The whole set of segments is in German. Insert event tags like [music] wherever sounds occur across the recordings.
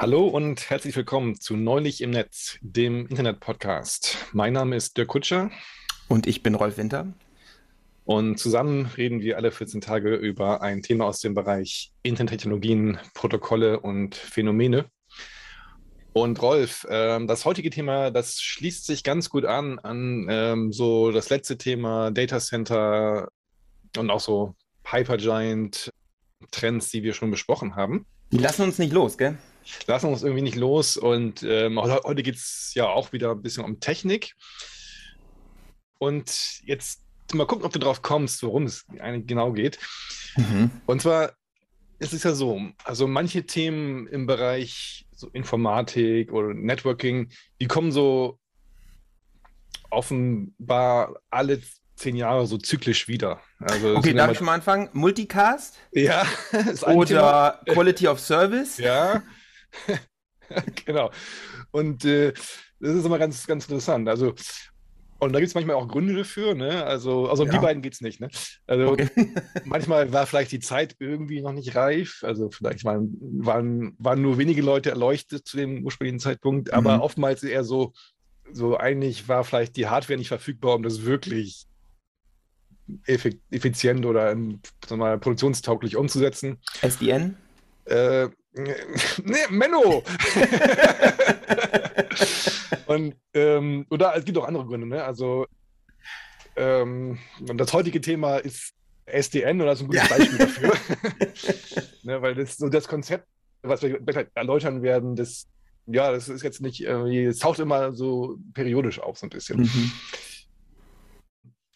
Hallo und herzlich willkommen zu Neulich im Netz, dem Internet-Podcast. Mein Name ist Dirk Kutscher. Und ich bin Rolf Winter. Und zusammen reden wir alle 14 Tage über ein Thema aus dem Bereich Internettechnologien, Protokolle und Phänomene. Und Rolf, äh, das heutige Thema, das schließt sich ganz gut an an ähm, so das letzte Thema Data Center und auch so Hypergiant Trends, die wir schon besprochen haben. Die lassen uns nicht los, gell? Lassen uns irgendwie nicht los. Und ähm, heute geht es ja auch wieder ein bisschen um Technik. Und jetzt mal gucken, ob du drauf kommst, worum es eigentlich genau geht. Mhm. Und zwar ist es ja so, also manche Themen im Bereich so Informatik oder Networking, die kommen so offenbar alle zehn Jahre so zyklisch wieder. Also okay, darf ich schon mal anfangen? Multicast? Ja. [laughs] Oder Quality of Service? Ja. [laughs] genau. Und äh, das ist immer ganz, ganz interessant. Also, und da gibt es manchmal auch Gründe dafür, ne? Also, also um ja. die beiden geht es nicht, ne? Also okay. [laughs] manchmal war vielleicht die Zeit irgendwie noch nicht reif. Also vielleicht waren, waren, waren nur wenige Leute erleuchtet zu dem ursprünglichen Zeitpunkt, aber mhm. oftmals eher so, so eigentlich war vielleicht die Hardware nicht verfügbar, um das wirklich effizient oder mal, produktionstauglich umzusetzen. SDN? Äh, nee, Menno! und, ähm, oder es gibt auch andere Gründe, ne? Also, ähm, das heutige Thema ist SDN und das ist ein gutes ja. Beispiel dafür. [laughs] ne, weil das so das Konzept, was wir erläutern werden, das, ja, das ist jetzt nicht es taucht immer so periodisch auf, so ein bisschen. Mhm.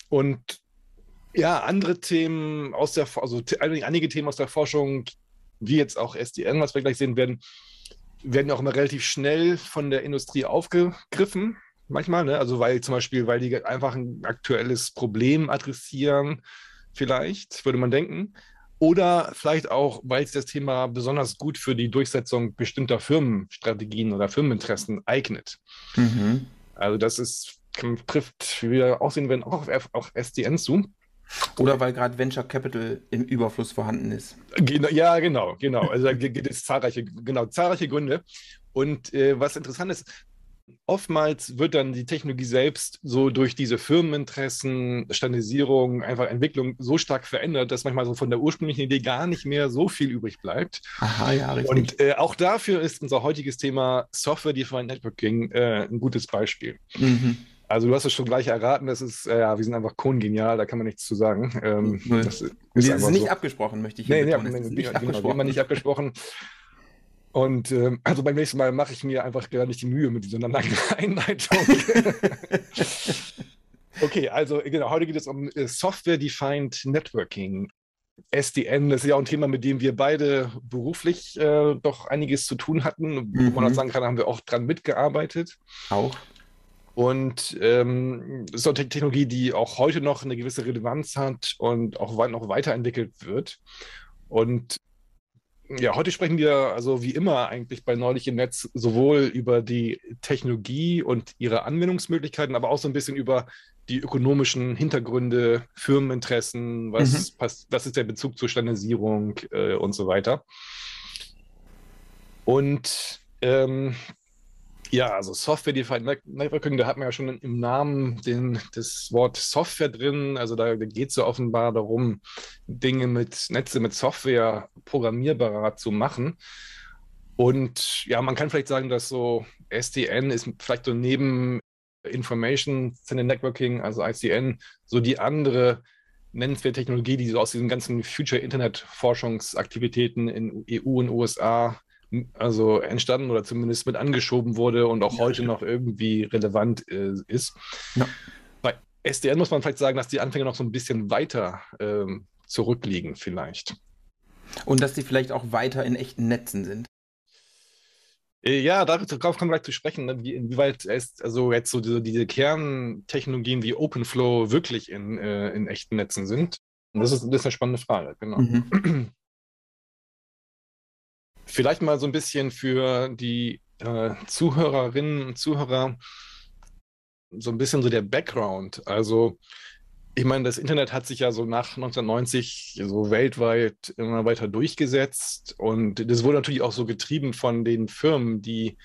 Und ja, andere Themen aus der, also einige Themen aus der Forschung wie jetzt auch SDN, was wir gleich sehen werden, werden auch immer relativ schnell von der Industrie aufgegriffen. Manchmal, ne? also weil zum Beispiel, weil die einfach ein aktuelles Problem adressieren, vielleicht, würde man denken. Oder vielleicht auch, weil es das Thema besonders gut für die Durchsetzung bestimmter Firmenstrategien oder Firmeninteressen eignet. Mhm. Also das ist, trifft, wie wir aussehen werden, auch auf, auf SDN zu. Oder weil gerade Venture Capital im Überfluss vorhanden ist. ja, genau, genau. Also da gibt es zahlreiche, genau, zahlreiche Gründe. Und äh, was interessant ist, oftmals wird dann die Technologie selbst so durch diese Firmeninteressen, Standardisierung, einfach Entwicklung so stark verändert, dass manchmal so von der ursprünglichen Idee gar nicht mehr so viel übrig bleibt. Aha, ja, richtig. Und äh, auch dafür ist unser heutiges Thema Software-Defined Networking äh, ein gutes Beispiel. Mhm. Also du hast es schon gleich erraten, das ist, äh, ja, wir sind einfach kongenial, da kann man nichts zu sagen. Ähm, das ist, ist, ist nicht so. abgesprochen, möchte ich nee, nee, nee, nicht, nicht abgesprochen. Genau, nicht abgesprochen. Und ähm, also beim nächsten Mal mache ich mir einfach gar nicht die Mühe mit dieser langen Einleitung. [laughs] okay, also genau, heute geht es um äh, Software-Defined Networking. SDN, das ist ja auch ein Thema, mit dem wir beide beruflich äh, doch einiges zu tun hatten. Mhm. Wo man auch mhm. sagen kann, haben wir auch dran mitgearbeitet. Auch. Und ähm, ist eine Technologie, die auch heute noch eine gewisse Relevanz hat und auch noch weiterentwickelt wird. Und ja, heute sprechen wir also wie immer eigentlich bei Neulich im Netz sowohl über die Technologie und ihre Anwendungsmöglichkeiten, aber auch so ein bisschen über die ökonomischen Hintergründe, Firmeninteressen, was, mhm. was, was ist der Bezug zur Standardisierung äh, und so weiter. Und ähm, ja, also Software-Defined Networking, da hat man ja schon im Namen den, das Wort Software drin. Also da geht es ja offenbar darum, Dinge mit Netze mit Software programmierbarer zu machen. Und ja, man kann vielleicht sagen, dass so SDN ist vielleicht so neben Information Center Networking, also ICN, so die andere nennenswerte Technologie, die so aus diesen ganzen Future Internet Forschungsaktivitäten in EU und USA also entstanden oder zumindest mit angeschoben wurde und auch ja, heute ja. noch irgendwie relevant äh, ist. Ja. Bei SDN muss man vielleicht sagen, dass die Anfänge noch so ein bisschen weiter ähm, zurückliegen, vielleicht. Und dass die vielleicht auch weiter in echten Netzen sind. Äh, ja, darauf kommen wir gleich zu sprechen, ne? wie, inwieweit ist also jetzt so diese, diese, Kerntechnologien wie OpenFlow wirklich in, äh, in echten Netzen sind. Und das ist, das ist eine spannende Frage, genau. Mhm. Vielleicht mal so ein bisschen für die äh, Zuhörerinnen und Zuhörer so ein bisschen so der Background. Also ich meine, das Internet hat sich ja so nach 1990 so weltweit immer weiter durchgesetzt und das wurde natürlich auch so getrieben von den Firmen, die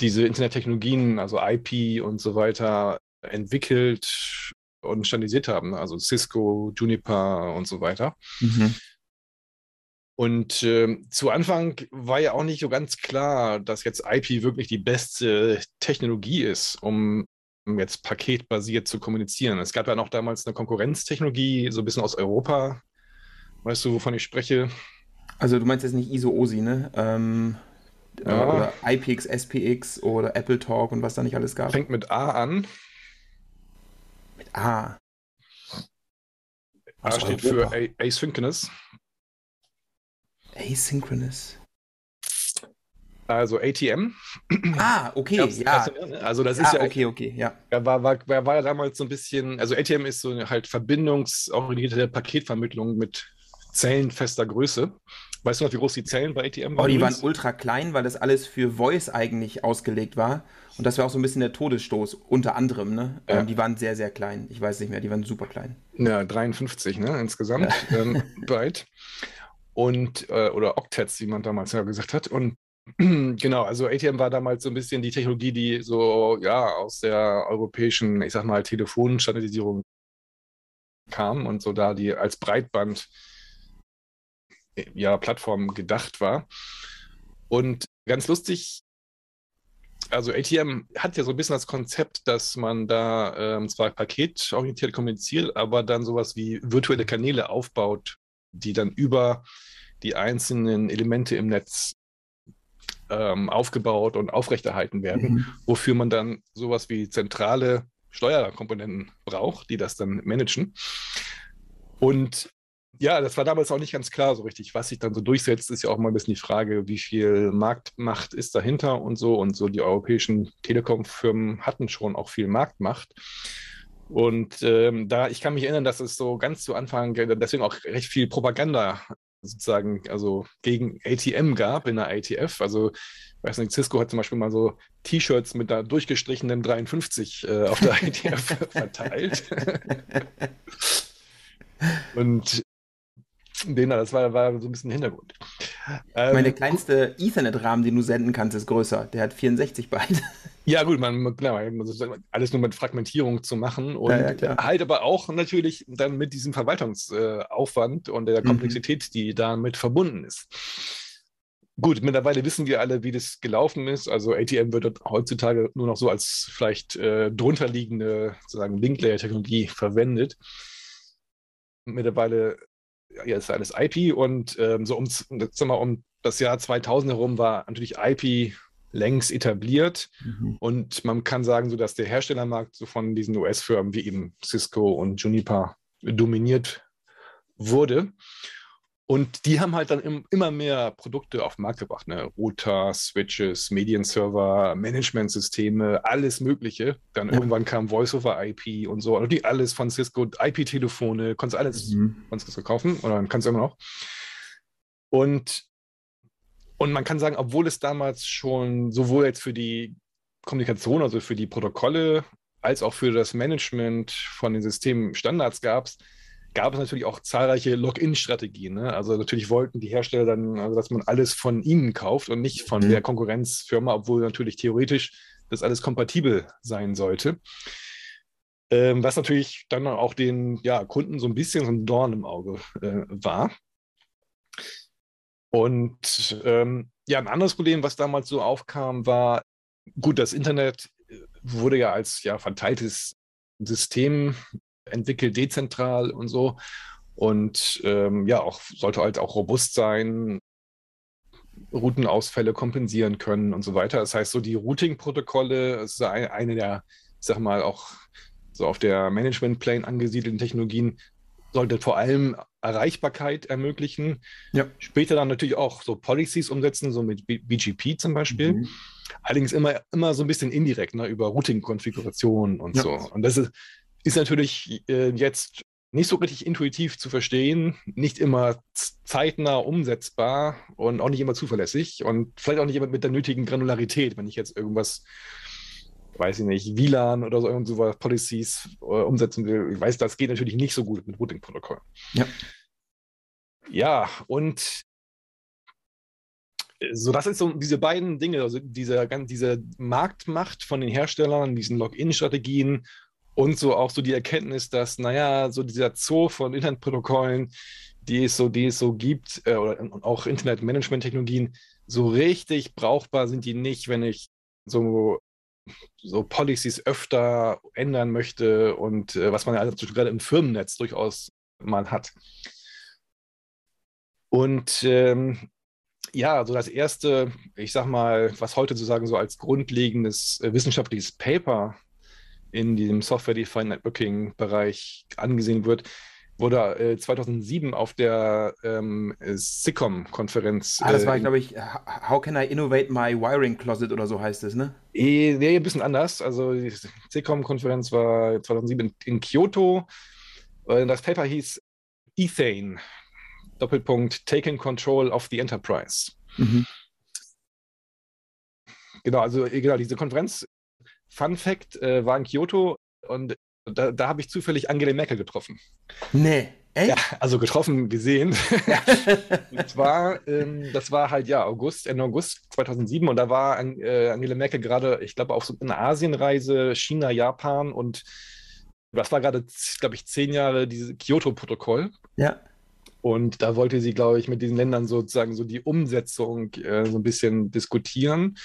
diese Internettechnologien, also IP und so weiter entwickelt und standardisiert haben, also Cisco, Juniper und so weiter. Mhm. Und äh, zu Anfang war ja auch nicht so ganz klar, dass jetzt IP wirklich die beste Technologie ist, um jetzt paketbasiert zu kommunizieren. Es gab ja noch damals eine Konkurrenztechnologie, so ein bisschen aus Europa. Weißt du, wovon ich spreche? Also du meinst jetzt nicht ISO-OSI, ne? Ähm, ja. Oder IPX, SPX oder Apple Talk und was da nicht alles gab. Fängt mit A an. Mit A. A steht Europa. für Asynchronous. Asynchronous. Also ATM. Ah, okay, ja. Ne? Also das ist ja, okay, okay, ja. War, war, war, ja damals so ein bisschen, also ATM ist so eine halt verbindungsorientierte Paketvermittlung mit Zellen fester Größe. Weißt du noch, wie groß die Zellen bei ATM waren? Oh, die waren ultra klein, weil das alles für Voice eigentlich ausgelegt war. Und das war auch so ein bisschen der Todesstoß, unter anderem. Ne? Ja. Ähm, die waren sehr, sehr klein. Ich weiß nicht mehr, die waren super klein. Ja, 53 ne, insgesamt ja. ähm, [laughs] Byte. Und, äh, oder Octets, wie man damals ja gesagt hat. Und [clears throat] genau, also ATM war damals so ein bisschen die Technologie, die so, ja, aus der europäischen, ich sag mal, Telefonstandardisierung kam und so da die als Breitband ja, Plattform gedacht war. Und ganz lustig, also ATM hat ja so ein bisschen das Konzept, dass man da ähm, zwar paketorientiert kommuniziert, aber dann sowas wie virtuelle Kanäle aufbaut, die dann über die einzelnen Elemente im Netz ähm, aufgebaut und aufrechterhalten werden, mhm. wofür man dann sowas wie zentrale Steuerkomponenten braucht, die das dann managen. Und ja, das war damals auch nicht ganz klar so richtig. Was sich dann so durchsetzt, ist ja auch mal ein bisschen die Frage, wie viel Marktmacht ist dahinter und so. Und so die europäischen Telekom-Firmen hatten schon auch viel Marktmacht. Und ähm, da, ich kann mich erinnern, dass es so ganz zu Anfang, deswegen auch recht viel Propaganda sozusagen, also gegen ATM gab in der ATF. Also, ich weiß nicht, Cisco hat zum Beispiel mal so T-Shirts mit einer durchgestrichenen 53 äh, auf der [laughs] ATF verteilt. [laughs] Und den, das war, war so ein bisschen Hintergrund. Ähm, Meine kleinste Ethernet-Rahmen, den du senden kannst, ist größer. Der hat 64 Byte. [laughs] Ja, gut, man, klar, alles nur mit Fragmentierung zu machen und ja, ja, halt aber auch natürlich dann mit diesem Verwaltungsaufwand und der mhm. Komplexität, mhm. die damit verbunden ist. Gut, mittlerweile wissen wir alle, wie das gelaufen ist. Also ATM wird heutzutage nur noch so als vielleicht äh, drunterliegende sozusagen Linklayer-Technologie verwendet. Mittlerweile ja, ist alles IP und ähm, so um, mal, um das Jahr 2000 herum war natürlich IP längst etabliert mhm. und man kann sagen, so dass der Herstellermarkt so von diesen US-Firmen wie eben Cisco und Juniper dominiert wurde. Und die haben halt dann im, immer mehr Produkte auf den Markt gebracht. Ne? Router, Switches, Medienserver, Managementsysteme, alles Mögliche. Dann ja. irgendwann kam Voice-over-IP und so. Also die alles von Cisco, IP-Telefone, konntest alles mhm. von Cisco kaufen oder kannst du immer noch. Und, und man kann sagen, obwohl es damals schon sowohl jetzt für die Kommunikation, also für die Protokolle, als auch für das Management von den Systemen Standards gab, gab es natürlich auch zahlreiche Login-Strategien. Ne? Also natürlich wollten die Hersteller dann, also dass man alles von ihnen kauft und nicht von mhm. der Konkurrenzfirma, obwohl natürlich theoretisch das alles kompatibel sein sollte. Ähm, was natürlich dann auch den ja, Kunden so ein bisschen so ein Dorn im Auge äh, war. Und ähm, ja, ein anderes Problem, was damals so aufkam, war, gut, das Internet wurde ja als ja, verteiltes System entwickelt, dezentral und so. Und ähm, ja, auch sollte halt auch robust sein, Routenausfälle kompensieren können und so weiter. Das heißt, so die Routing-Protokolle ist eine der, ich sag mal, auch so auf der Management-Plane angesiedelten Technologien, sollte vor allem Erreichbarkeit ermöglichen. Ja. Später dann natürlich auch so Policies umsetzen, so mit BGP zum Beispiel. Mhm. Allerdings immer, immer so ein bisschen indirekt, ne, über Routing-Konfiguration und ja. so. Und das ist, ist natürlich äh, jetzt nicht so richtig intuitiv zu verstehen, nicht immer zeitnah umsetzbar und auch nicht immer zuverlässig und vielleicht auch nicht immer mit der nötigen Granularität, wenn ich jetzt irgendwas weiß ich nicht, WLAN oder so, irgend sowas, Policies äh, umsetzen will. Ich weiß, das geht natürlich nicht so gut mit Routing-Protokollen. Ja. Ja, und so, das ist so diese beiden Dinge, also diese, diese Marktmacht von den Herstellern, diesen Login-Strategien und so auch so die Erkenntnis, dass, naja, so dieser Zoo von Internetprotokollen, die es so, die es so gibt, äh, oder auch Internetmanagement-Technologien, so richtig brauchbar sind die nicht, wenn ich so, so Policies öfter ändern möchte und äh, was man ja also gerade im Firmennetz durchaus mal hat. Und ähm, ja, so das erste, ich sag mal, was heute sozusagen so als grundlegendes äh, wissenschaftliches Paper in diesem Software-Defined Networking-Bereich angesehen wird, wurde äh, 2007 auf der ähm, SICOM-Konferenz. Ah, das war, äh, glaube ich, How can I innovate my wiring closet oder so heißt es, ne? Eh, nee, ein bisschen anders. Also die SICOM-Konferenz war 2007 in, Kyoto. Äh, das Paper hieß Ethane, Doppelpunkt, Taking Control of the Enterprise. Mhm. Genau, also eh, genau, diese Konferenz, Fun Fact, äh, war in Kyoto und da, da habe ich zufällig Angela Merkel getroffen. Nee, echt? Ja, also getroffen, gesehen. [laughs] und zwar, ähm, das war halt ja August, Ende August 2007 und da war äh, Angela Merkel gerade, ich glaube, auf so einer Asienreise, China, Japan und das war gerade, glaube ich, zehn Jahre dieses Kyoto-Protokoll. Ja. Und da wollte sie, glaube ich, mit diesen Ländern sozusagen so die Umsetzung äh, so ein bisschen diskutieren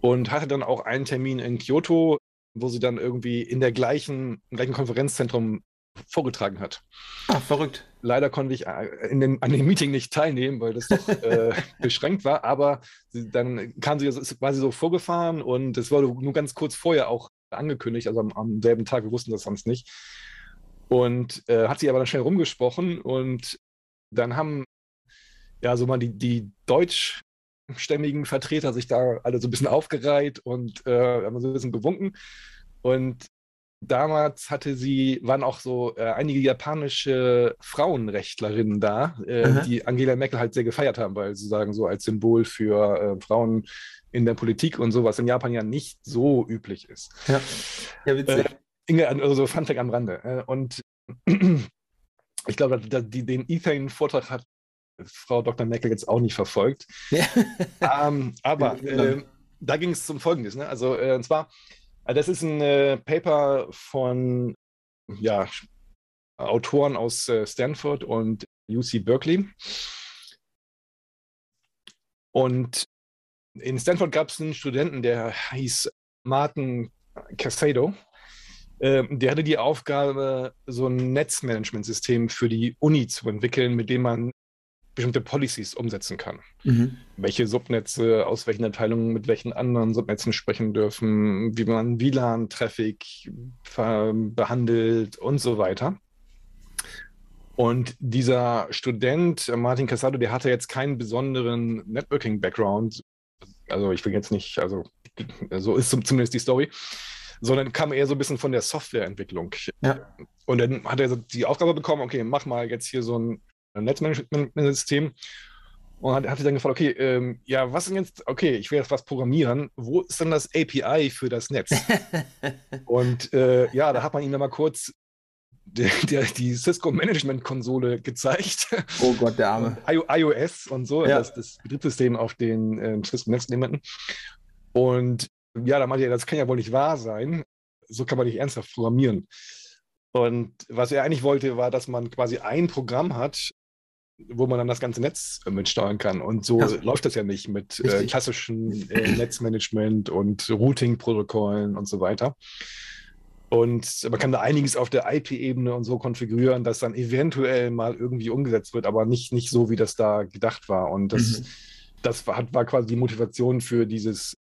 und hatte dann auch einen Termin in Kyoto, wo sie dann irgendwie in der gleichen, im gleichen Konferenzzentrum vorgetragen hat. Ah, verrückt. Leider konnte ich äh, dem, an dem Meeting nicht teilnehmen, weil das doch [laughs] äh, beschränkt war, aber sie, dann kam sie, war sie so vorgefahren und es wurde nur ganz kurz vorher auch angekündigt, also am, am selben Tag, wir wussten das sonst nicht. Und äh, hat sie aber dann schnell rumgesprochen und dann haben ja so mal die, die deutschstämmigen Vertreter sich da alle so ein bisschen aufgereiht und äh, haben so ein bisschen gewunken. Und damals hatte sie, waren auch so äh, einige japanische Frauenrechtlerinnen da, äh, die Angela Merkel halt sehr gefeiert haben, weil sie sagen, so als Symbol für äh, Frauen in der Politik und so, was in Japan ja nicht so üblich ist. Ja, ja witzig. Äh, Inge, also so Funfact am Rande. Äh, und [clears throat] ich glaube, den Ethane-Vortrag hat Frau Dr. Merkel jetzt auch nicht verfolgt. Ja. ähm, aber [laughs] äh, da ging es zum Folgendes. Ne? Also, äh, und zwar, äh, das ist ein äh, Paper von ja, Autoren aus äh, Stanford und UC Berkeley. Und in Stanford gab es einen Studenten, der hieß Martin Casado. Ähm, der hatte die Aufgabe, so ein Netzmanagementsystem für die Uni zu entwickeln, mit dem man bestimmte Policies umsetzen kann. Mhm. Welche Subnetze aus welchen Abteilungen mit welchen anderen Subnetzen sprechen dürfen, wie man WLAN-Traffic behandelt und so weiter. Und dieser Student, Martin Casado, der hatte jetzt keinen besonderen Networking-Background. Also ich will jetzt nicht, also so ist zumindest die Story sondern kam eher so ein bisschen von der Softwareentwicklung. Ja. Und dann hat er die Aufgabe bekommen, okay, mach mal jetzt hier so ein Netzmanagementsystem. Und hat, hatte dann gefragt, okay, ähm, ja, was denn jetzt, okay, ich will jetzt was programmieren, wo ist denn das API für das Netz? [laughs] und äh, ja, da hat man ihm dann mal kurz der, der, die Cisco Management Konsole gezeigt. Oh Gott, der Arme. [laughs] iOS und so, ja. das, das Betriebssystem auf den äh, Cisco Netzelementen. Und ja, da meinte er, das kann ja wohl nicht wahr sein. So kann man nicht ernsthaft programmieren. Und was er eigentlich wollte, war, dass man quasi ein Programm hat, wo man dann das ganze Netz äh, mitsteuern kann. Und so ja. läuft das ja nicht mit äh, klassischen äh, [clears throat] Netzmanagement und Routing-Protokollen und so weiter. Und man kann da einiges auf der IP-Ebene und so konfigurieren, dass dann eventuell mal irgendwie umgesetzt wird, aber nicht, nicht so, wie das da gedacht war. Und das, mhm. das war, war quasi die Motivation für dieses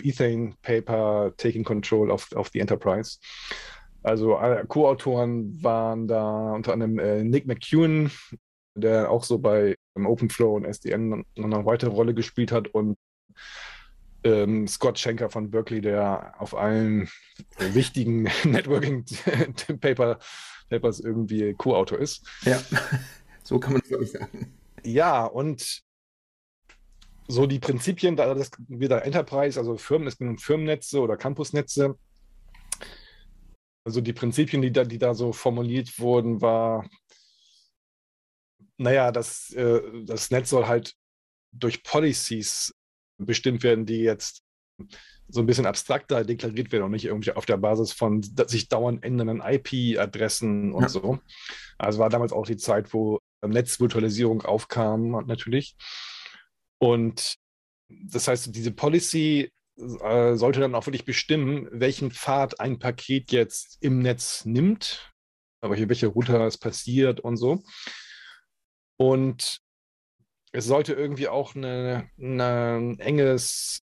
Ethane Paper Taking Control of, of the Enterprise. Also äh, Co-Autoren waren da unter anderem äh, Nick McEwen, der auch so bei OpenFlow und SDN noch eine weitere Rolle gespielt hat und ähm, Scott Schenker von Berkeley, der auf allen wichtigen [laughs] Networking-Paper [laughs] Papers irgendwie Co-Autor ist. Ja, [laughs] so kann man es wirklich sagen. Ja, und so die Prinzipien, da das wieder Enterprise, also Firmen, es ging Firmennetze oder Campusnetze. Also die Prinzipien, die da, die da so formuliert wurden, war, naja, das, äh, das Netz soll halt durch Policies bestimmt werden, die jetzt so ein bisschen abstrakter deklariert werden und nicht irgendwie auf der Basis von sich dauernd ändernden IP-Adressen und ja. so. Also war damals auch die Zeit, wo Netzvirtualisierung aufkam, natürlich. Und das heißt, diese Policy äh, sollte dann auch wirklich bestimmen, welchen Pfad ein Paket jetzt im Netz nimmt, aber hier welche Router es passiert und so. Und es sollte irgendwie auch ein enges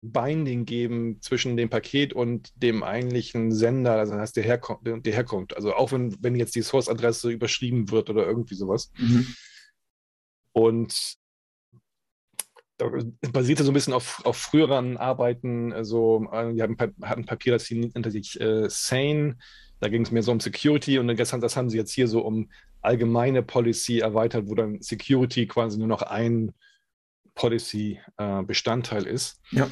Binding geben zwischen dem Paket und dem eigentlichen Sender, also das heißt der, Herko der Herkunft. Also auch wenn, wenn jetzt die Source-Adresse überschrieben wird oder irgendwie sowas. Mhm. Und da basierte so ein bisschen auf, auf früheren Arbeiten. Also, äh, die hatten, hatten ein Papier, das nennt sich äh, Sane. Da ging es mehr so um Security und das, das haben sie jetzt hier so um allgemeine Policy erweitert, wo dann Security quasi nur noch ein Policy-Bestandteil äh, ist. Ja.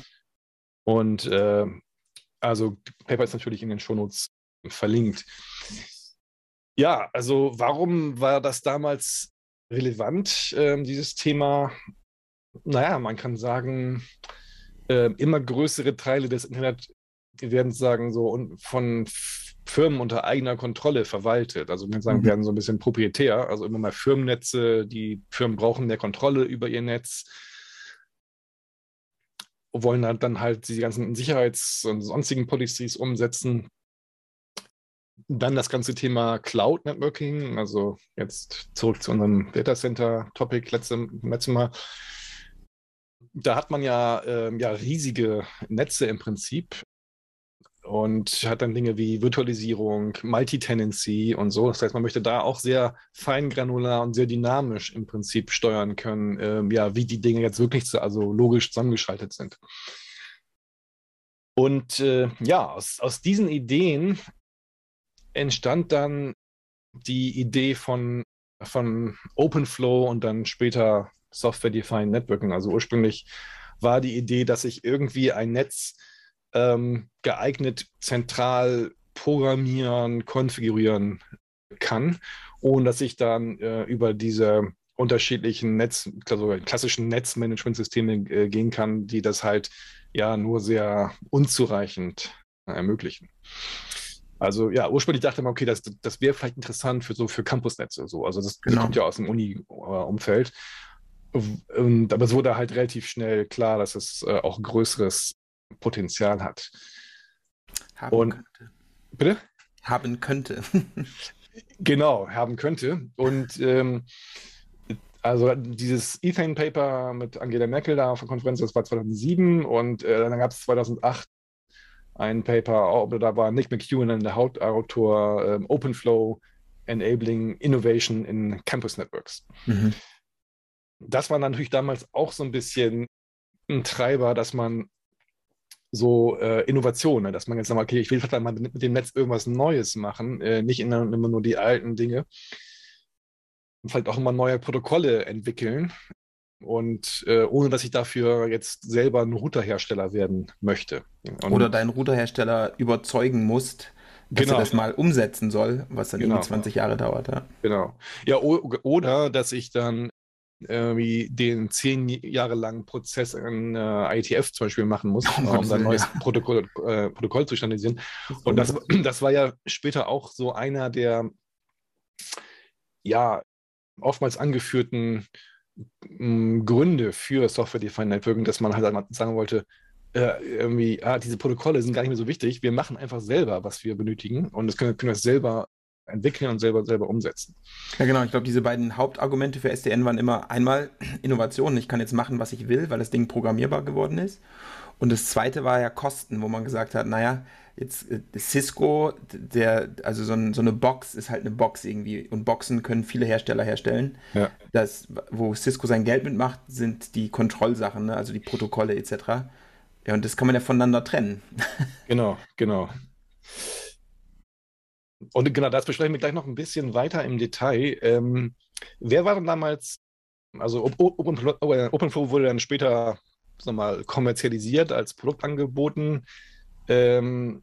Und äh, also Paper ist natürlich in den Shownotes verlinkt. Ja, also warum war das damals relevant, äh, dieses Thema? Naja, man kann sagen, äh, immer größere Teile des Internet werden sagen so von Firmen unter eigener Kontrolle verwaltet. Also man kann sagen, mhm. werden so ein bisschen proprietär, also immer mehr Firmennetze, die Firmen brauchen mehr Kontrolle über ihr Netz wollen halt dann halt die ganzen Sicherheits- und sonstigen Policies umsetzen. Dann das ganze Thema Cloud Networking, also jetzt zurück zu unserem Data Center Topic letztem, letztem Mal. Da hat man ja, äh, ja riesige Netze im Prinzip, und hat dann Dinge wie Virtualisierung, Multi-Tenancy und so. Das heißt, man möchte da auch sehr feingranular und sehr dynamisch im Prinzip steuern können, ähm, ja, wie die Dinge jetzt wirklich also logisch zusammengeschaltet sind. Und äh, ja, aus, aus diesen Ideen entstand dann die Idee von, von OpenFlow und dann später Software-Defined Networking. Also ursprünglich war die Idee, dass ich irgendwie ein Netz ähm, geeignet zentral programmieren, konfigurieren kann, ohne dass ich dann äh, über diese unterschiedlichen Netz, also klassischen Netzmanagementsysteme äh, gehen kann, die das halt ja nur sehr unzureichend äh, ermöglichen. Also ja, ursprünglich dachte man, okay, das, das wäre vielleicht interessant für so für Campusnetze so. Also das, genau. das kommt ja aus dem Uni-Umfeld. aber es wurde halt relativ schnell klar, dass es äh, auch größeres Potenzial hat. Haben und, könnte. Bitte? Haben könnte. [laughs] genau, haben könnte. Und ähm, also dieses Ethane Paper mit Angela Merkel da auf der Konferenz, das war 2007 und äh, dann gab es 2008 ein Paper, da war Nick McEwen der Hauptautor, ähm, OpenFlow Enabling Innovation in Campus Networks. Mhm. Das war natürlich damals auch so ein bisschen ein Treiber, dass man so äh, Innovationen, ne? dass man jetzt sagt, okay, ich will vielleicht mal mit, dem Netz irgendwas Neues machen, äh, nicht immer, nur die alten Dinge. Vielleicht auch immer neue Protokolle entwickeln und äh, ohne dass ich dafür jetzt selber ein Routerhersteller werden möchte. Und Oder deinen Routerhersteller überzeugen musst, dass genau. er das mal umsetzen soll, was dann genau. irgendwie 20 Jahre dauert. Ja. Genau. Ja, oder dass ich dann irgendwie den zehn Jahre langen Prozess in äh, IETF zum Beispiel machen muss, oh, [laughs] um ein neues ja. Protokoll, äh, Protokoll zu standardisieren. Und das, das war ja später auch so einer der ja oftmals angeführten mh, Gründe für Software-Defined Networking, dass man halt sagen wollte, äh, irgendwie, ah, diese Protokolle sind gar nicht mehr so wichtig. Wir machen einfach selber, was wir benötigen und das können, können wir selber entwickeln und selber, selber umsetzen. Ja, genau. Ich glaube, diese beiden Hauptargumente für SDN waren immer einmal [clears throat] Innovation. Ich kann jetzt machen, was ich will, weil das Ding programmierbar geworden ist. Und das zweite war ja Kosten, wo man gesagt hat, naja, jetzt äh, Cisco, der, also so, ein, so, eine Box ist halt eine Box irgendwie. Und Boxen können viele Hersteller herstellen. Ja. Das, wo Cisco sein Geld mitmacht, sind die Kontrollsachen, ne? also die Protokolle etc. Ja, und das kann man ja voneinander trennen. [laughs] Genau, genau. Und genau, das besprechen wir gleich noch ein bisschen weiter im Detail. Ähm, wer war denn damals Also OpenFlow Open wurde dann später sag mal, kommerzialisiert als Produkt angeboten. Ähm,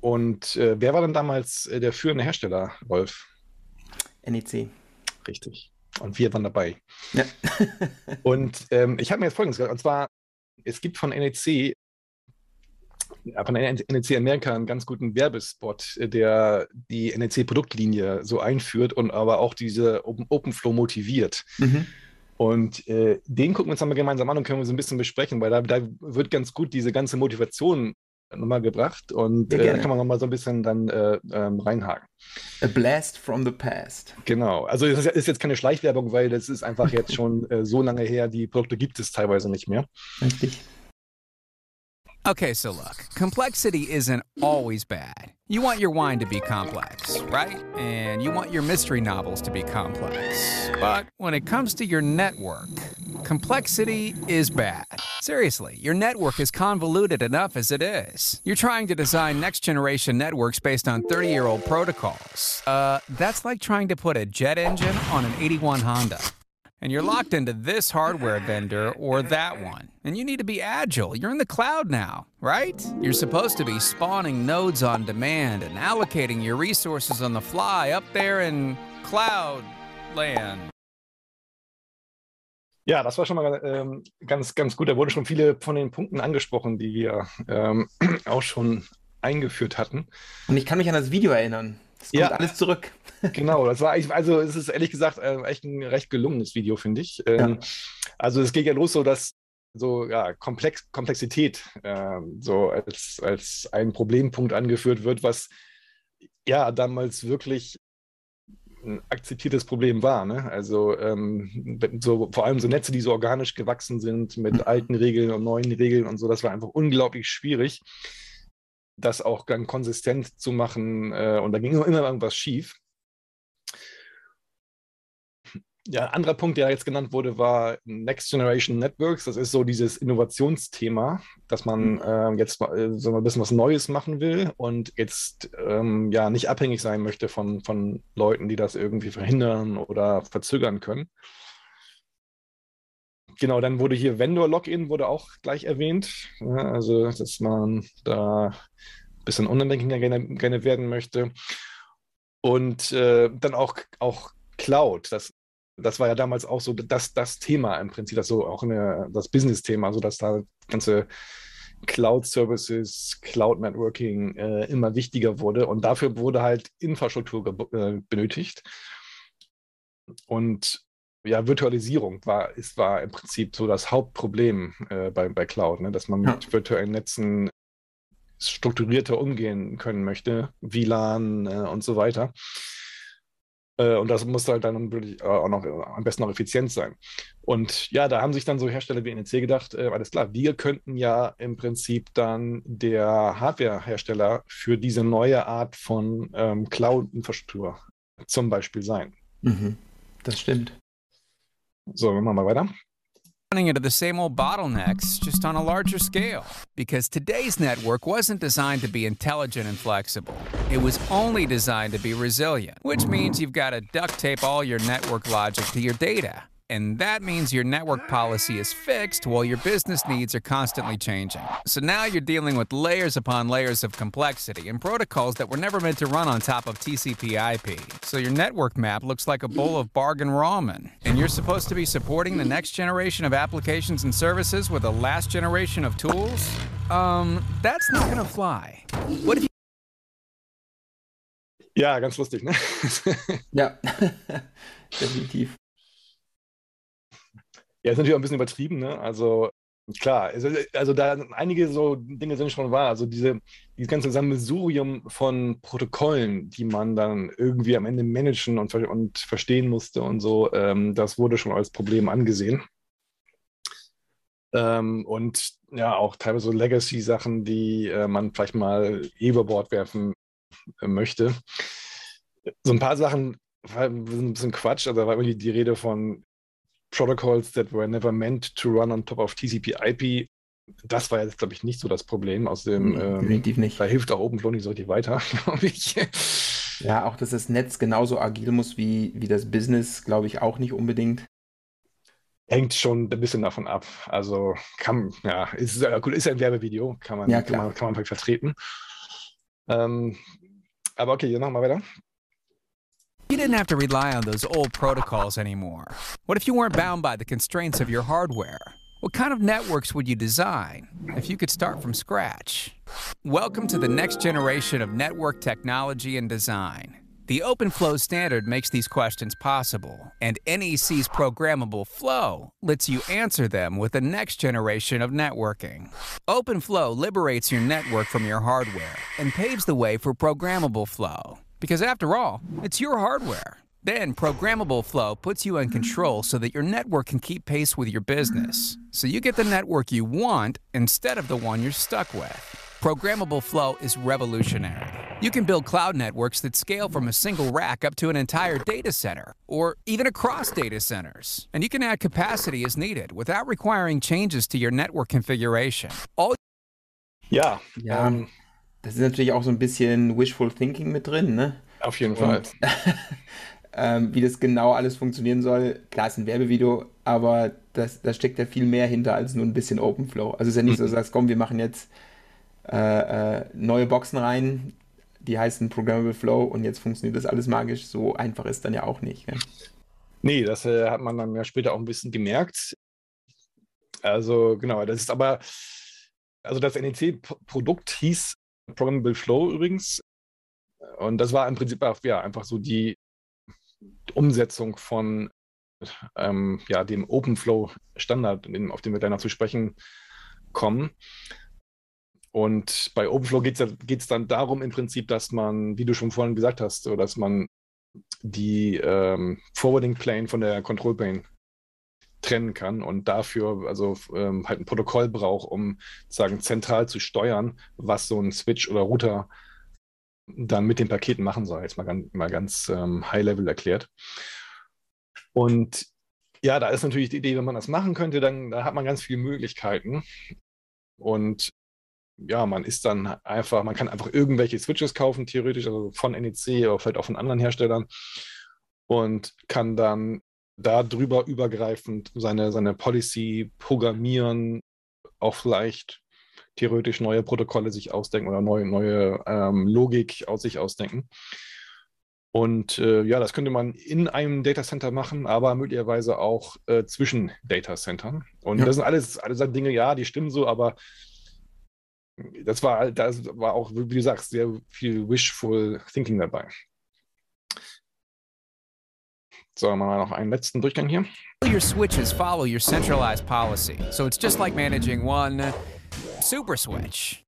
und äh, wer war denn damals äh, der führende Hersteller, Wolf? NEC. Richtig. Und wir waren dabei. Ja. [laughs] und ähm, ich habe mir jetzt Folgendes gesagt, und zwar, es gibt von NEC von NEC Amerika einen ganz guten Werbespot, äh, der die NEC-Produktlinie so einführt und aber auch diese Open, OpenFlow motiviert. Mhm. Und äh, den gucken wir uns dann mal gemeinsam an und können wir so ein bisschen besprechen, weil da, da wird ganz gut diese ganze Motivation nochmal gebracht und äh, da kann man nochmal so ein bisschen dann äh, ähm, reinhaken. A blast from the past. Genau, also es ist jetzt keine Schleichwerbung, weil das ist einfach jetzt schon äh, so lange her, die Produkte gibt es teilweise nicht mehr. Richtig. Okay, so look, complexity isn't always bad. You want your wine to be complex, right? And you want your mystery novels to be complex. But when it comes to your network, complexity is bad. Seriously, your network is convoluted enough as it is. You're trying to design next generation networks based on 30 year old protocols. Uh, that's like trying to put a jet engine on an 81 Honda and you're locked into this hardware vendor or that one. And you need to be agile. You're in the cloud now, right? You're supposed to be spawning nodes on demand and allocating your resources on the fly up there in cloud land. Ja, das war schon mal ähm, ganz, ganz gut. Da wurden schon viele von den Punkten angesprochen, die wir ähm, [clears throat] auch schon eingeführt hatten. Und ich kann mich an das Video erinnern. Das kommt ja. alles zurück. [laughs] Genau, das war also es ist ehrlich gesagt äh, echt ein recht gelungenes Video, finde ich. Ähm, ja. Also es geht ja los so, dass so ja, Komplex, Komplexität äh, so als, als ein Problempunkt angeführt wird, was ja damals wirklich ein akzeptiertes Problem war. Ne? Also ähm, so, vor allem so Netze, die so organisch gewachsen sind mit mhm. alten Regeln und neuen Regeln und so, das war einfach unglaublich schwierig das auch dann konsistent zu machen äh, und da ging immer irgendwas schief. Ja, ein anderer Punkt, der jetzt genannt wurde, war Next Generation Networks. Das ist so dieses Innovationsthema, dass man äh, jetzt äh, so ein bisschen was Neues machen will und jetzt ähm, ja nicht abhängig sein möchte von, von Leuten, die das irgendwie verhindern oder verzögern können. Genau, dann wurde hier Vendor-Login, wurde auch gleich erwähnt. Ja, also, dass man da ein bisschen unabhängiger gerne, gerne werden möchte. Und äh, dann auch, auch Cloud. Das, das war ja damals auch so das, das Thema im Prinzip, das so auch eine, das Business-Thema, so dass da ganze Cloud-Services, Cloud-Networking äh, immer wichtiger wurde. Und dafür wurde halt Infrastruktur äh, benötigt. Und ja, Virtualisierung war, ist, war im Prinzip so das Hauptproblem äh, bei, bei Cloud, ne? dass man ja. mit virtuellen Netzen strukturierter umgehen können möchte, WLAN äh, und so weiter. Äh, und das muss halt dann wirklich äh, auch noch am besten noch effizient sein. Und ja, da haben sich dann so Hersteller wie NEC gedacht, äh, alles klar, wir könnten ja im Prinzip dann der Hardware-Hersteller für diese neue Art von ähm, Cloud-Infrastruktur zum Beispiel sein. Mhm, das stimmt. So, wir machen mal weiter. Running into the same old bottlenecks, just on a larger scale. Because today's network wasn't designed to be intelligent and flexible. It was only designed to be resilient, which means you've got to duct tape all your network logic to your data. And that means your network policy is fixed while your business needs are constantly changing. So now you're dealing with layers upon layers of complexity and protocols that were never meant to run on top of TCP IP. So your network map looks like a bowl of bargain ramen. And you're supposed to be supporting the next generation of applications and services with the last generation of tools? Um, that's not gonna fly. What if you Ja, ganz lustig, ne? [laughs] ja, [laughs] definitiv. Ja, ist natürlich auch ein bisschen übertrieben, ne? Also klar, also, also da einige so Dinge sind schon wahr. Also diese, dieses ganze Sammelsurium von Protokollen, die man dann irgendwie am Ende managen und, und verstehen musste und so, ähm, das wurde schon als Problem angesehen. Ähm, und ja, auch teilweise so Legacy-Sachen, die äh, man vielleicht mal über Bord werfen äh, möchte. So ein paar Sachen sind ein bisschen Quatsch. Also da war irgendwie die Rede von Protocols that were never meant to run on top of TCP/IP. Das war jetzt, glaube ich, nicht so das Problem. Außerdem ähm, definitiv nicht. da hilft auch OpenFlow nicht so richtig weiter, [laughs] glaube ich. Ja, auch dass das Netz genauso agil muss wie, wie das Business, glaube ich, auch nicht unbedingt. hängt schon ein bisschen davon ab. Also kann, ja, ist, ist ein Werbevideo, kann man, Ja, kann man, kann man vertreten. Ähm, aber okay, machen wir weiter. You didn't have to rely on those old protocols anymore. What if you weren't bound by the constraints of your hardware? What kind of networks would you design if you could start from scratch? Welcome to the next generation of network technology and design. The OpenFlow standard makes these questions possible, and NEC's programmable flow lets you answer them with the next generation of networking. OpenFlow liberates your network from your hardware and paves the way for programmable flow. Because after all, it's your hardware. Then programmable flow puts you in control so that your network can keep pace with your business. So you get the network you want instead of the one you're stuck with. Programmable flow is revolutionary. You can build cloud networks that scale from a single rack up to an entire data center, or even across data centers. And you can add capacity as needed without requiring changes to your network configuration. All Ja, Ja, ähm, das ist natürlich auch so ein bisschen Wishful Thinking mit drin, ne? auf jeden Fall. Und [laughs] ähm, wie das genau alles funktionieren soll, klar ist ein Werbevideo, aber das, da steckt ja viel mehr hinter als nur ein bisschen Openflow. Also es ist ja nicht so, dass du sagst, komm, wir machen jetzt äh, äh, neue Boxen rein, die heißen Programmable Flow und jetzt funktioniert das alles magisch. So einfach ist dann ja auch nicht. Gell? Nee, das äh, hat man dann ja später auch ein bisschen gemerkt. Also genau, das ist aber, also das NEC-Produkt hieß Programmable Flow übrigens. Und das war im Prinzip ja, einfach so die Umsetzung von ähm, ja, dem OpenFlow-Standard, auf den wir gleich noch zu sprechen kommen. Und bei OpenFlow geht es dann darum im Prinzip, dass man, wie du schon vorhin gesagt hast, dass man die ähm, Forwarding Plane von der Control Plane trennen kann und dafür also ähm, halt ein Protokoll braucht, um sagen zentral zu steuern, was so ein Switch oder Router dann mit den Paketen machen soll. Jetzt mal ganz, mal ganz ähm, High Level erklärt. Und ja, da ist natürlich die Idee, wenn man das machen könnte, dann da hat man ganz viele Möglichkeiten. Und ja, man ist dann einfach, man kann einfach irgendwelche Switches kaufen, theoretisch, also von NEC oder vielleicht auch von anderen Herstellern und kann dann darüber übergreifend seine, seine Policy programmieren, auch vielleicht theoretisch neue Protokolle sich ausdenken oder neue, neue ähm, Logik aus sich ausdenken. Und äh, ja, das könnte man in einem Datacenter machen, aber möglicherweise auch äh, zwischen Datacentern. Und Ja. das sind alles, alles Dinge, ja, die stimmen so, aber das war, das war auch, wie du sagst, sehr viel wishful thinking dabei. So, machen wir noch einen letzten Durchgang hier. your switches follow your centralized policy, so it's just like managing one super switch.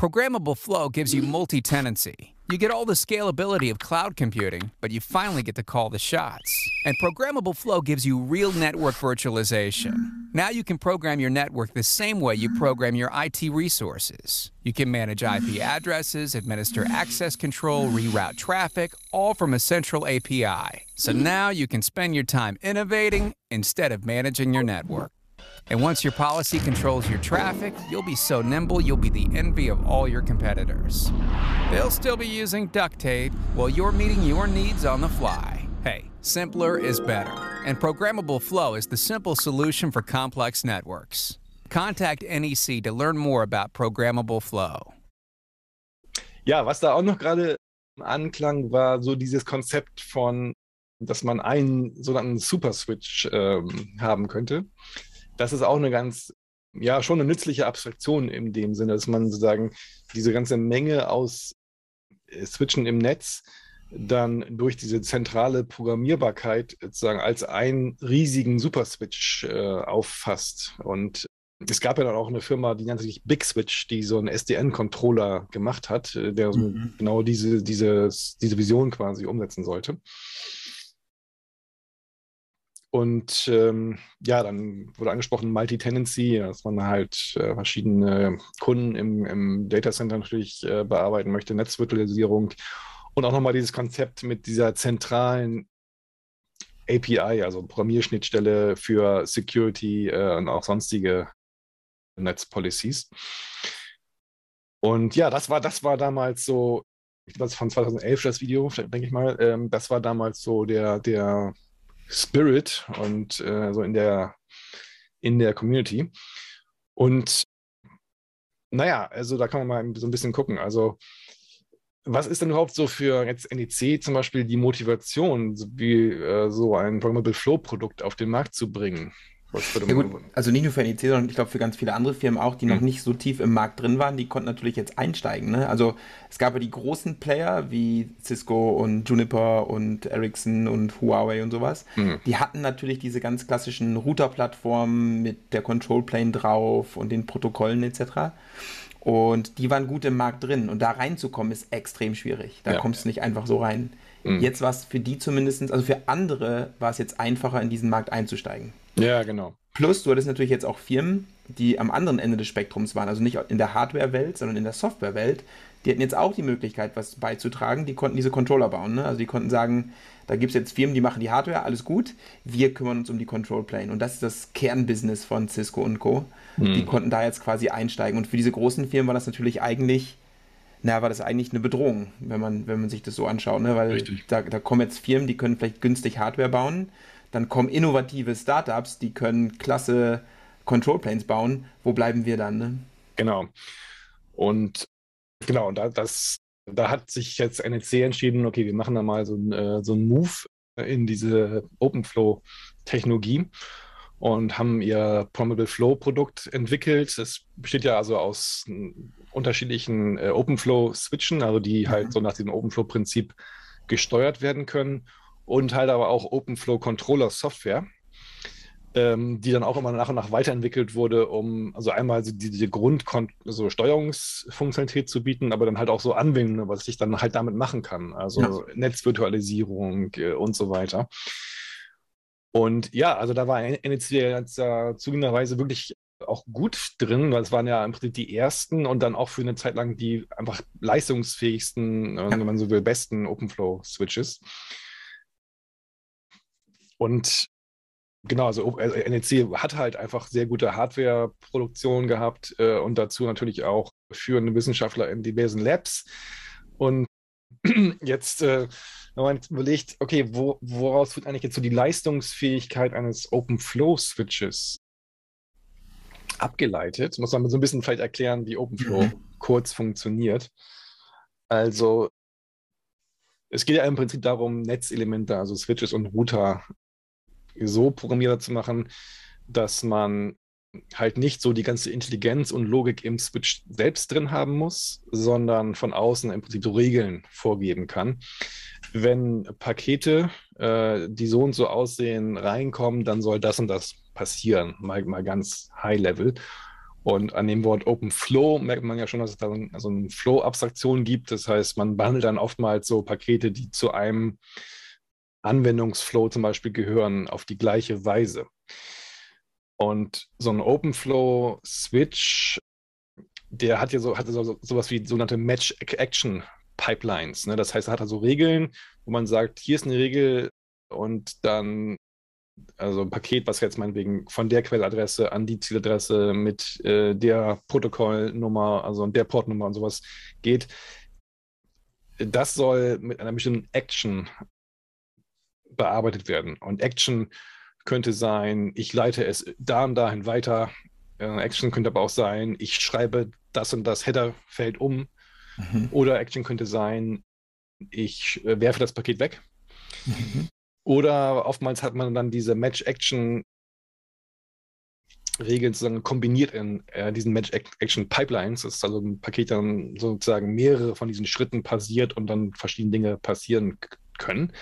Programmable Flow gives you multi tenancy. You get all the scalability of cloud computing, but you finally get to call the shots. And Programmable Flow gives you real network virtualization. Now you can program your network the same way you program your IT resources. You can manage IP addresses, administer access control, reroute traffic, all from a central API. So now you can spend your time innovating instead of managing your network. And once your policy controls your traffic, you'll be so nimble you'll be the envy of all your competitors. They'll still be using duct tape while you're meeting your needs on the fly. Hey, simpler is better. And Programmable Flow is the simple solution for complex networks. Contact NEC to learn more about Programmable Flow. Ja, was da auch noch gerade Anklang war, so dieses Konzept von, dass man einen sogenannten Super Switch ähm, haben könnte. Das ist auch eine ganz, ja, schon eine nützliche Abstraktion in dem Sinne, dass man sozusagen diese ganze Menge aus äh, Switchen im Netz dann durch diese zentrale Programmierbarkeit sozusagen als einen riesigen Super Switch äh, auffasst. Und es gab ja dann auch eine Firma, die nannte sich Big Switch, die so einen SDN-Controller gemacht hat, äh, der Mhm. genau diese, dieses, diese Vision quasi umsetzen sollte. Und ähm, ja, dann wurde angesprochen Multi-Tenancy, dass man halt äh, verschiedene Kunden im, im Datacenter natürlich äh, bearbeiten möchte, Netzvirtualisierung und auch nochmal dieses Konzept mit dieser zentralen API, also Programmierschnittstelle für Security äh, und auch sonstige Netzpolicies. Und ja, das war, das war damals so, ich glaube, das ist von 2011 das Video, denke ich mal, ähm, das war damals so der, der Spirit und äh, so in der in der Community. Und naja, also da kann man mal so ein bisschen gucken. Also was ist denn überhaupt so für jetzt NEC zum Beispiel die Motivation, wie äh, so ein Programmable Flow Produkt auf den Markt zu bringen? Ja gut, also nicht nur für NEC, sondern ich glaube für ganz viele andere Firmen auch, die mhm. noch nicht so tief im Markt drin waren, die konnten natürlich jetzt einsteigen. Ne? Also es gab ja die großen Player wie Cisco und Juniper und Ericsson und Huawei und sowas. Mhm. Die hatten natürlich diese ganz klassischen Router-Plattformen mit der Control Plane drauf und den Protokollen etc. Und die waren gut im Markt drin. Und da reinzukommen ist extrem schwierig. Da ja. kommst du nicht einfach so rein. Mhm. Jetzt war es für die zumindest, also für andere war es jetzt einfacher, in diesen Markt einzusteigen. Ja, genau. Plus, du hattest natürlich jetzt auch Firmen, die am anderen Ende des Spektrums waren, also nicht in der Hardware-Welt, sondern in der Software-Welt. Die hatten jetzt auch die Möglichkeit, was beizutragen. Die konnten diese Controller bauen. Ne? Also die konnten sagen, da gibt es jetzt Firmen, die machen die Hardware, alles gut. Wir kümmern uns um die Control Plane. Und das ist das Kernbusiness von Cisco und Co. Mhm. Die konnten da jetzt quasi einsteigen. Und für diese großen Firmen war das natürlich eigentlich, na, war das eigentlich eine Bedrohung, wenn man, wenn man sich das so anschaut. Ne? Weil da, da kommen jetzt Firmen, die können vielleicht günstig Hardware bauen dann kommen innovative Startups, die können klasse Control Planes bauen. Wo bleiben wir dann? Ne? Genau. Und genau, da, das, da hat sich jetzt NEC entschieden, okay, wir machen da mal so, ein, äh, so einen Move in diese OpenFlow-Technologie und haben ihr Promable Flow Produkt entwickelt. Das besteht ja also aus unterschiedlichen äh, OpenFlow Switchen, also die halt mhm. so nach dem OpenFlow Prinzip gesteuert werden können und halt aber auch OpenFlow Controller Software, ähm, die dann auch immer nach und nach weiterentwickelt wurde, um also einmal so diese Grund also Steuerungsfunktionalität zu bieten, aber dann halt auch so Anwendungen, was ich dann halt damit machen kann, also ja. Netzvirtualisierung äh, und so weiter. Und ja, also da war NEC jetzt äh, zugegebenerweise wirklich auch gut drin, weil es waren ja im Prinzip die ersten und dann auch für eine Zeit lang die einfach leistungsfähigsten, äh, ja. wenn man so will, besten OpenFlow-Switches. Und genau, also NEC hat halt einfach sehr gute Hardware-Produktion gehabt äh, und dazu natürlich auch führende Wissenschaftler in diversen Labs. Und [clears throat] jetzt, äh, wenn man überlegt, okay, wo, woraus wird eigentlich jetzt so die Leistungsfähigkeit eines Open Flow Switches abgeleitet? Muss man so ein bisschen vielleicht erklären, wie Open Flow mhm. kurz funktioniert. Also, es geht ja im Prinzip darum, Netzelemente, also Switches und Router so programmierbar zu machen, dass man halt nicht so die ganze Intelligenz und Logik im Switch selbst drin haben muss, sondern von außen im Prinzip Regeln vorgeben kann. Wenn Pakete, äh, die so und so aussehen, reinkommen, dann soll das und das passieren, mal, mal ganz high-level. Und an dem Wort Open Flow merkt man ja schon, dass es da so, eine Flow-Abstraktion gibt. Das heißt, man behandelt dann oftmals so Pakete, die zu einem Anwendungsflow zum Beispiel gehören auf die gleiche Weise. Und so ein OpenFlow-Switch, der hat ja so, hatte so, sowas wie sogenannte Match-Action-Pipelines. Ne? Das heißt, er hat also Regeln, wo man sagt, hier ist eine Regel und dann also ein Paket, was jetzt meinetwegen von der Quelladresse an die Zieladresse mit äh, der Protokollnummer, also der Portnummer und sowas geht, das soll mit einer bestimmten Action bearbeitet werden. Und Action könnte sein, ich leite es da und dahin weiter. Äh, Action könnte aber auch sein, ich schreibe das und das Headerfeld um. Mhm. Oder Action könnte sein, ich äh, werfe das Paket weg. Mhm. Oder oftmals hat man dann diese Match-Action Regeln sozusagen kombiniert in äh, diesen Match-Action-Pipelines. Das ist also ein Paket, dann sozusagen mehrere von diesen Schritten passiert und dann verschiedene Dinge passieren können.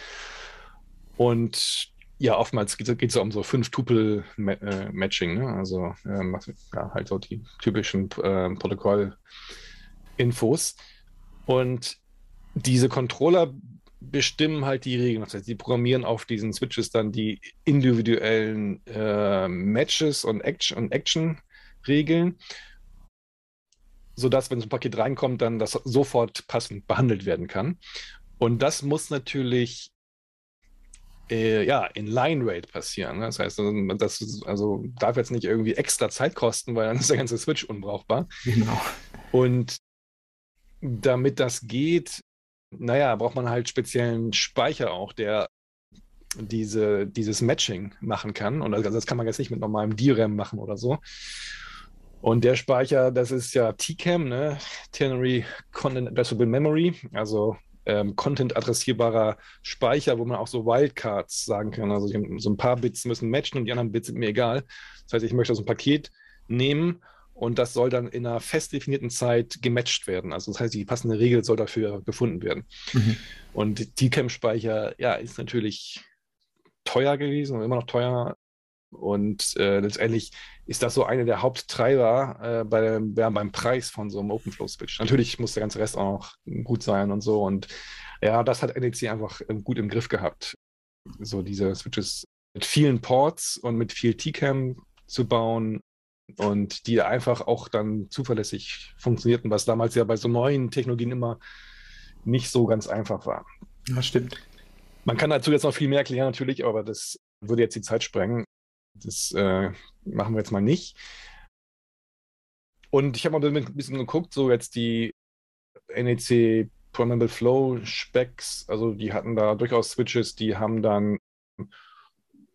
Und ja, oftmals geht es um so fünf Tupel-Matching, ne? also ähm, ja, halt so die typischen äh, Protokoll-Infos. Und diese Controller bestimmen halt die Regeln. Das heißt, sie programmieren auf diesen Switches dann die individuellen äh, Matches und Action- und Action-Regeln, sodass, wenn so ein Paket reinkommt, dann das sofort passend behandelt werden kann. Und das muss natürlich äh, ja, in Line Rate passieren. Ne? Das heißt, das also darf jetzt nicht irgendwie extra Zeit kosten, weil dann ist der ganze Switch unbrauchbar. Genau. Und damit das geht, naja, braucht man halt speziellen Speicher auch, der diese, dieses Matching machen kann. Und also das kann man jetzt nicht mit normalem DRAM machen oder so. Und der Speicher, das ist ja TCAM, ne? Ternary Content Addressable Memory, also ähm, Content-adressierbarer Speicher, wo man auch so Wildcards sagen kann. Also so ein paar Bits müssen matchen und die anderen Bits sind mir egal. Das heißt, ich möchte so ein Paket nehmen und das soll dann in einer fest definierten Zeit gematcht werden. Also das heißt, die passende Regel soll dafür gefunden werden. Mhm. Und TCAM-Speicher, ja, ist natürlich teuer gewesen und immer noch teuer. Und äh, letztendlich ist das so einer der Haupttreiber äh, bei, ja, beim Preis von so einem OpenFlow-Switch. Natürlich muss der ganze Rest auch noch gut sein und so. Und ja, das hat NEC einfach ähm, gut im Griff gehabt. So diese Switches mit vielen Ports und mit viel TCAM zu bauen und die einfach auch dann zuverlässig funktionierten, was damals ja bei so neuen Technologien immer nicht so ganz einfach war. Das stimmt. Man kann dazu jetzt noch viel mehr erklären, natürlich, aber das würde jetzt die Zeit sprengen. Das äh, machen wir jetzt mal nicht. Und ich habe mal ein bisschen geguckt, so jetzt die NEC Programmable Flow Specs, also die hatten da durchaus Switches, die haben dann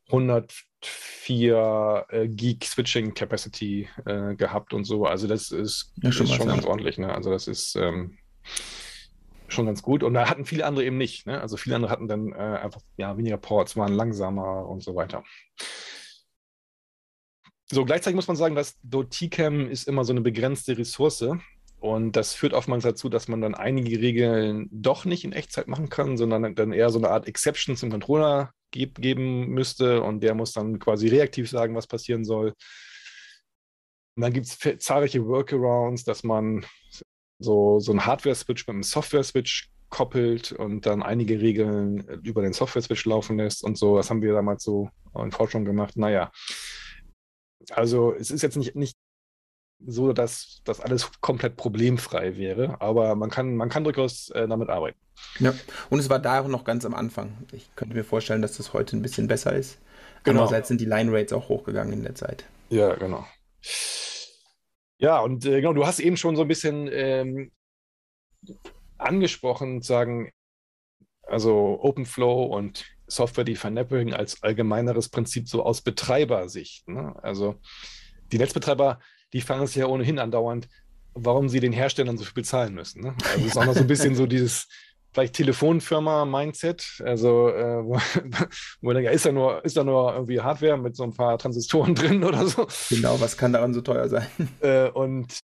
104 äh, Geek Switching Capacity äh, gehabt und so. Also das ist, ja, schon, ist schon ganz ordentlich. Ne? Also das ist ähm, schon ganz gut. Und da hatten viele andere eben nicht. Ne? Also viele andere hatten dann äh, einfach ja, weniger Ports, waren langsamer und so weiter. So, gleichzeitig muss man sagen, dass DOTCAM ist immer so eine begrenzte Ressource. Und das führt oftmals dazu, dass man dann einige Regeln doch nicht in Echtzeit machen kann, sondern dann eher so eine Art Exception zum Controller geb geben müsste. Und der muss dann quasi reaktiv sagen, was passieren soll. Und dann gibt es zahlreiche Workarounds, dass man so, so einen Hardware-Switch mit einem Software-Switch koppelt und dann einige Regeln über den Software-Switch laufen lässt und so. Das haben wir damals so in Forschung gemacht. Naja, also es ist jetzt nicht, nicht so, dass das alles komplett problemfrei wäre, aber man kann, man kann durchaus äh, damit arbeiten. Ja, und es war da auch noch ganz am Anfang. Ich könnte mir vorstellen, dass das heute ein bisschen besser ist. Genau. Andererseits sind die Line Rates auch hochgegangen in der Zeit. Ja, genau. Ja, und äh, genau, du hast eben schon so ein bisschen ähm, angesprochen, sagen, also OpenFlow und Software-Defined Networking als allgemeineres Prinzip so aus Betreibersicht. Ne? Also die Netzbetreiber, die fangen es ja ohnehin andauernd, warum sie den Herstellern so viel bezahlen müssen. Ne? Also es ist auch noch so ein bisschen so [laughs] dieses vielleicht Telefonfirma-Mindset, also äh, wo, [laughs] wo man denkt, ja, ist da nur, ist da nur irgendwie Hardware mit so ein paar Transistoren [laughs] drin oder so. Genau, was kann daran so teuer sein? Äh, und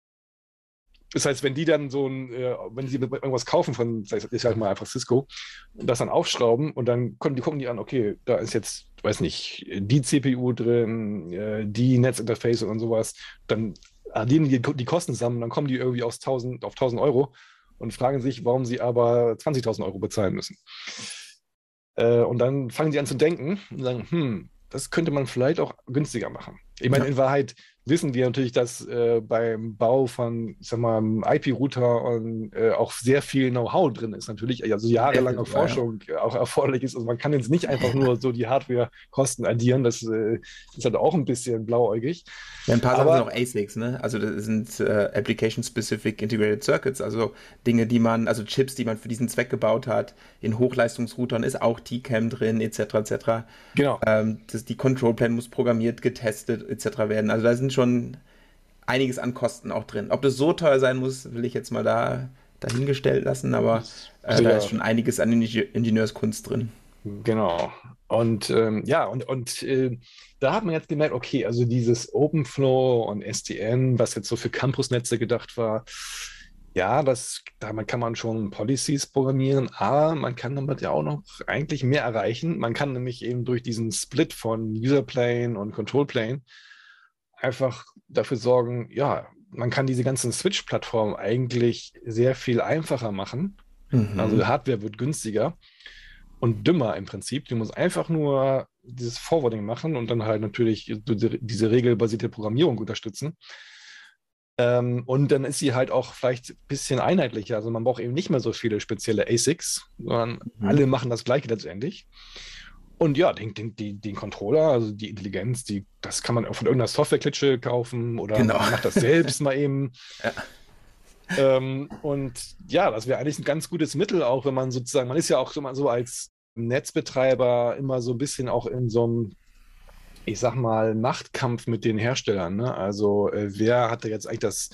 das heißt, wenn die dann so ein, äh, wenn sie irgendwas kaufen von, ich sag mal einfach Cisco, und das dann aufschrauben und dann kommen die gucken die an, okay, da ist jetzt, weiß nicht, die CPU drin, äh, die Netzinterface und sowas, dann addieren die die Kosten zusammen, dann kommen die irgendwie aus 1000, auf 1000 Euro und fragen sich, warum sie aber 20.000 Euro bezahlen müssen. Äh, und dann fangen sie an zu denken und sagen, hm, das könnte man vielleicht auch günstiger machen. Ich meine, ja. in Wahrheit wissen wir natürlich, dass äh, beim Bau von, ich sag mal, IP-Router und äh, auch sehr viel Know-how drin ist natürlich, also jahrelange ja, Forschung ja. auch erforderlich ist. Also man kann jetzt nicht einfach nur so die Hardware-Kosten addieren, das äh, ist halt auch ein bisschen blauäugig. Ja, ein paar Aber, Sachen sind auch ASICs, ne? Also das sind äh, Application-Specific Integrated Circuits, also Dinge, die man, also Chips, die man für diesen Zweck gebaut hat. In Hochleistungsroutern ist auch TCAM drin, etc. etc. Genau. Ähm, das, die Control-Plan muss programmiert, getestet, etc. werden. Also da sind schon einiges an Kosten auch drin. Ob das so teuer sein muss, will ich jetzt mal da dahingestellt lassen, aber äh, da ist schon einiges an Ingenieurskunst drin. Genau. Und ähm, ja, und, und äh, da hat man jetzt gemerkt, okay, also dieses OpenFlow und SDN, was jetzt so für Campusnetze gedacht war, ja, das, damit kann man schon Policies programmieren, aber man kann damit ja auch noch eigentlich mehr erreichen. Man kann nämlich eben durch diesen Split von Userplane und Controlplane einfach dafür sorgen, ja, man kann diese ganzen Switch-Plattformen eigentlich sehr viel einfacher machen. Mhm. Also Hardware wird günstiger und dümmer im Prinzip. Du musst einfach nur dieses Forwarding machen und dann halt natürlich diese regelbasierte Programmierung unterstützen. Ähm, und dann ist sie halt auch vielleicht ein bisschen einheitlicher. Also man braucht eben nicht mehr so viele spezielle ASICs, sondern mhm. alle machen das gleiche letztendlich. Und ja, den, den, den, den Controller, also die Intelligenz, die, das kann man auch von irgendeiner Softwareklitsche kaufen oder genau. macht das selbst mal eben. [laughs] Ja. Ähm, und ja, das wäre eigentlich ein ganz gutes Mittel, auch wenn man sozusagen, man ist ja auch so, so als Netzbetreiber immer so ein bisschen auch in so einem, ich sag mal, Machtkampf mit den Herstellern. Ne? Also äh, wer hatte jetzt eigentlich das,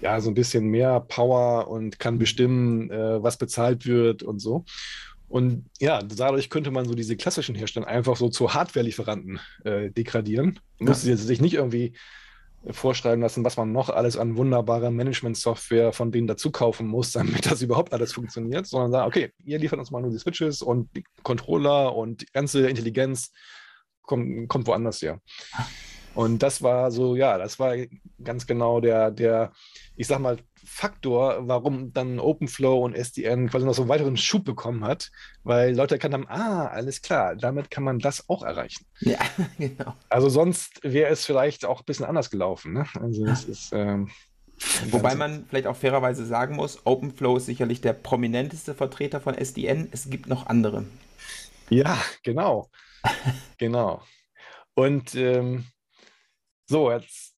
ja, so ein bisschen mehr Power und kann bestimmen, äh, was bezahlt wird und so. Und ja, dadurch könnte man so diese klassischen Hersteller einfach so zu Hardware-Lieferanten äh, degradieren. Man ja. musste sich nicht irgendwie vorschreiben lassen, was man noch alles an wunderbarer Management-Software von denen dazu kaufen muss, damit das überhaupt alles funktioniert, sondern sagen, okay, ihr liefert uns mal nur die Switches und die Controller und die ganze Intelligenz kommt, kommt woanders her. Und das war so, ja, das war ganz genau der, der, ich sag mal, Faktor, warum dann OpenFlow und SDN quasi noch so einen weiteren Schub bekommen hat, weil Leute erkannt haben, ah, alles klar, damit kann man das auch erreichen. Ja, [laughs] genau. Also sonst wäre es vielleicht auch ein bisschen anders gelaufen. Ne? Also es ist. Ähm, Wobei man vielleicht auch fairerweise sagen muss, OpenFlow ist sicherlich der prominenteste Vertreter von SDN. Es gibt noch andere. Ja, genau. [laughs] genau. Und ähm, so, jetzt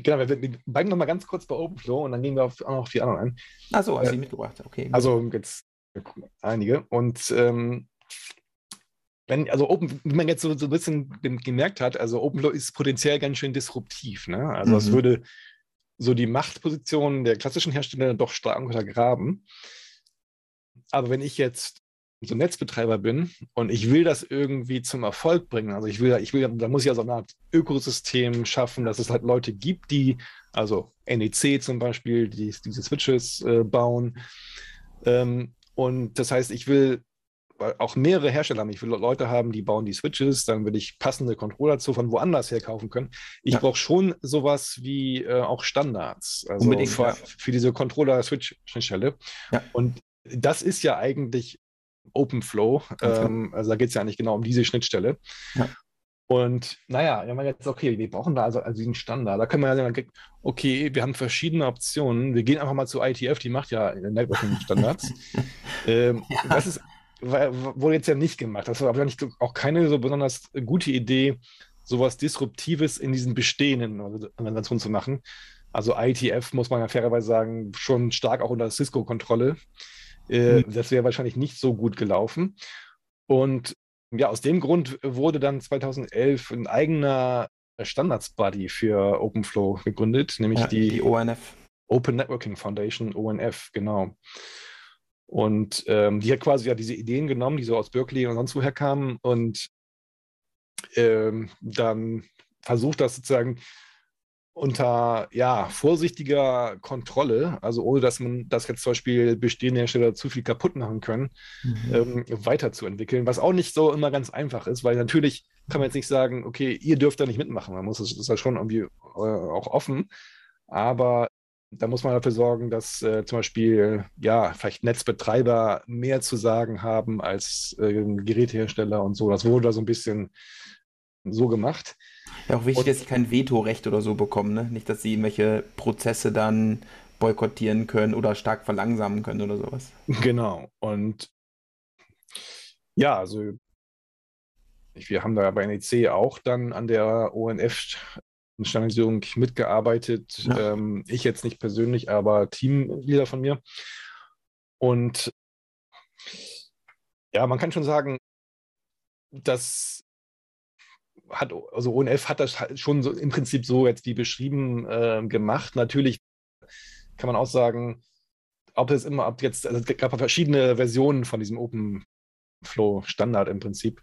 Genau, wir, wir bleiben noch mal ganz kurz bei OpenFlow und dann gehen wir auf, auch noch die anderen ein. Achso, hast du äh, mitgebracht, okay. Also jetzt einige. Und ähm, wenn, also Open, wie man jetzt so, so ein bisschen gemerkt hat, also OpenFlow ist potenziell ganz schön disruptiv. Ne? Also es mhm. würde so die Machtposition der klassischen Hersteller doch stark untergraben. Aber wenn ich jetzt so Netzbetreiber bin und ich will das irgendwie zum Erfolg bringen. Also ich will, ich will, da muss ich ja so eine Art Ökosystem schaffen, dass es halt Leute gibt, die, also NEC zum Beispiel, die diese Switches äh, bauen. Ähm, und das heißt, ich will auch mehrere Hersteller haben. Ich will Leute haben, die bauen die Switches, dann will ich passende Controller zu von woanders her kaufen können. Ich ja. brauche schon sowas wie äh, auch Standards, also Unbedingt, für, ja. für diese Controller-Switch-Schnittstelle. Ja. Und das ist ja eigentlich OpenFlow. Ähm, also da geht es ja eigentlich genau um diese Schnittstelle. Ja. Und naja, wenn man jetzt, okay, wir brauchen da also, also diesen Standard, da können wir ja sagen, okay, wir haben verschiedene Optionen. Wir gehen einfach mal zu ITF, die macht ja Networking-Standards. [laughs] ähm, ja. Das ist, wurde jetzt ja nicht gemacht. Das war aber nicht, auch keine so besonders gute Idee, sowas Disruptives in diesen bestehenden Organisationen zu machen. Also ITF, muss man ja fairerweise sagen, schon stark auch unter Cisco-Kontrolle. Äh, mhm. Das wäre wahrscheinlich nicht so gut gelaufen. Und ja, aus dem Grund wurde dann 2011 ein eigener Standards-Buddy für OpenFlow gegründet, nämlich ja, die, die ONF. Open Networking Foundation, ONF, genau. Und ähm, die hat quasi ja diese Ideen genommen, die so aus Berkeley und sonst woher kamen und ähm, dann versucht das sozusagen unter ja, vorsichtiger Kontrolle, also ohne dass man das jetzt zum Beispiel bestehende Hersteller zu viel kaputt machen können, mhm. ähm, weiterzuentwickeln, was auch nicht so immer ganz einfach ist, weil natürlich kann man jetzt nicht sagen, okay, ihr dürft da nicht mitmachen, man muss es ist ja schon irgendwie äh, auch offen, aber da muss man dafür sorgen, dass äh, zum Beispiel ja vielleicht Netzbetreiber mehr zu sagen haben als äh, Gerätehersteller und so. Das wurde da so ein bisschen so gemacht. Ja, auch wichtig, und, dass sie kein Vetorecht oder so bekommen, ne? Nicht, dass sie irgendwelche Prozesse dann boykottieren können oder stark verlangsamen können oder sowas. Genau. Und ja, also wir haben da bei NEC auch dann an der ONF-Standardisierung mitgearbeitet. Ja. Ähm, ich jetzt nicht persönlich, aber Teamleader von mir. Und ja, man kann schon sagen, dass hat, also ONF hat das halt schon so im Prinzip so jetzt wie beschrieben äh, gemacht. Natürlich kann man auch sagen, ob es immer, ob jetzt, also es gab verschiedene Versionen von diesem Open Flow Standard im Prinzip.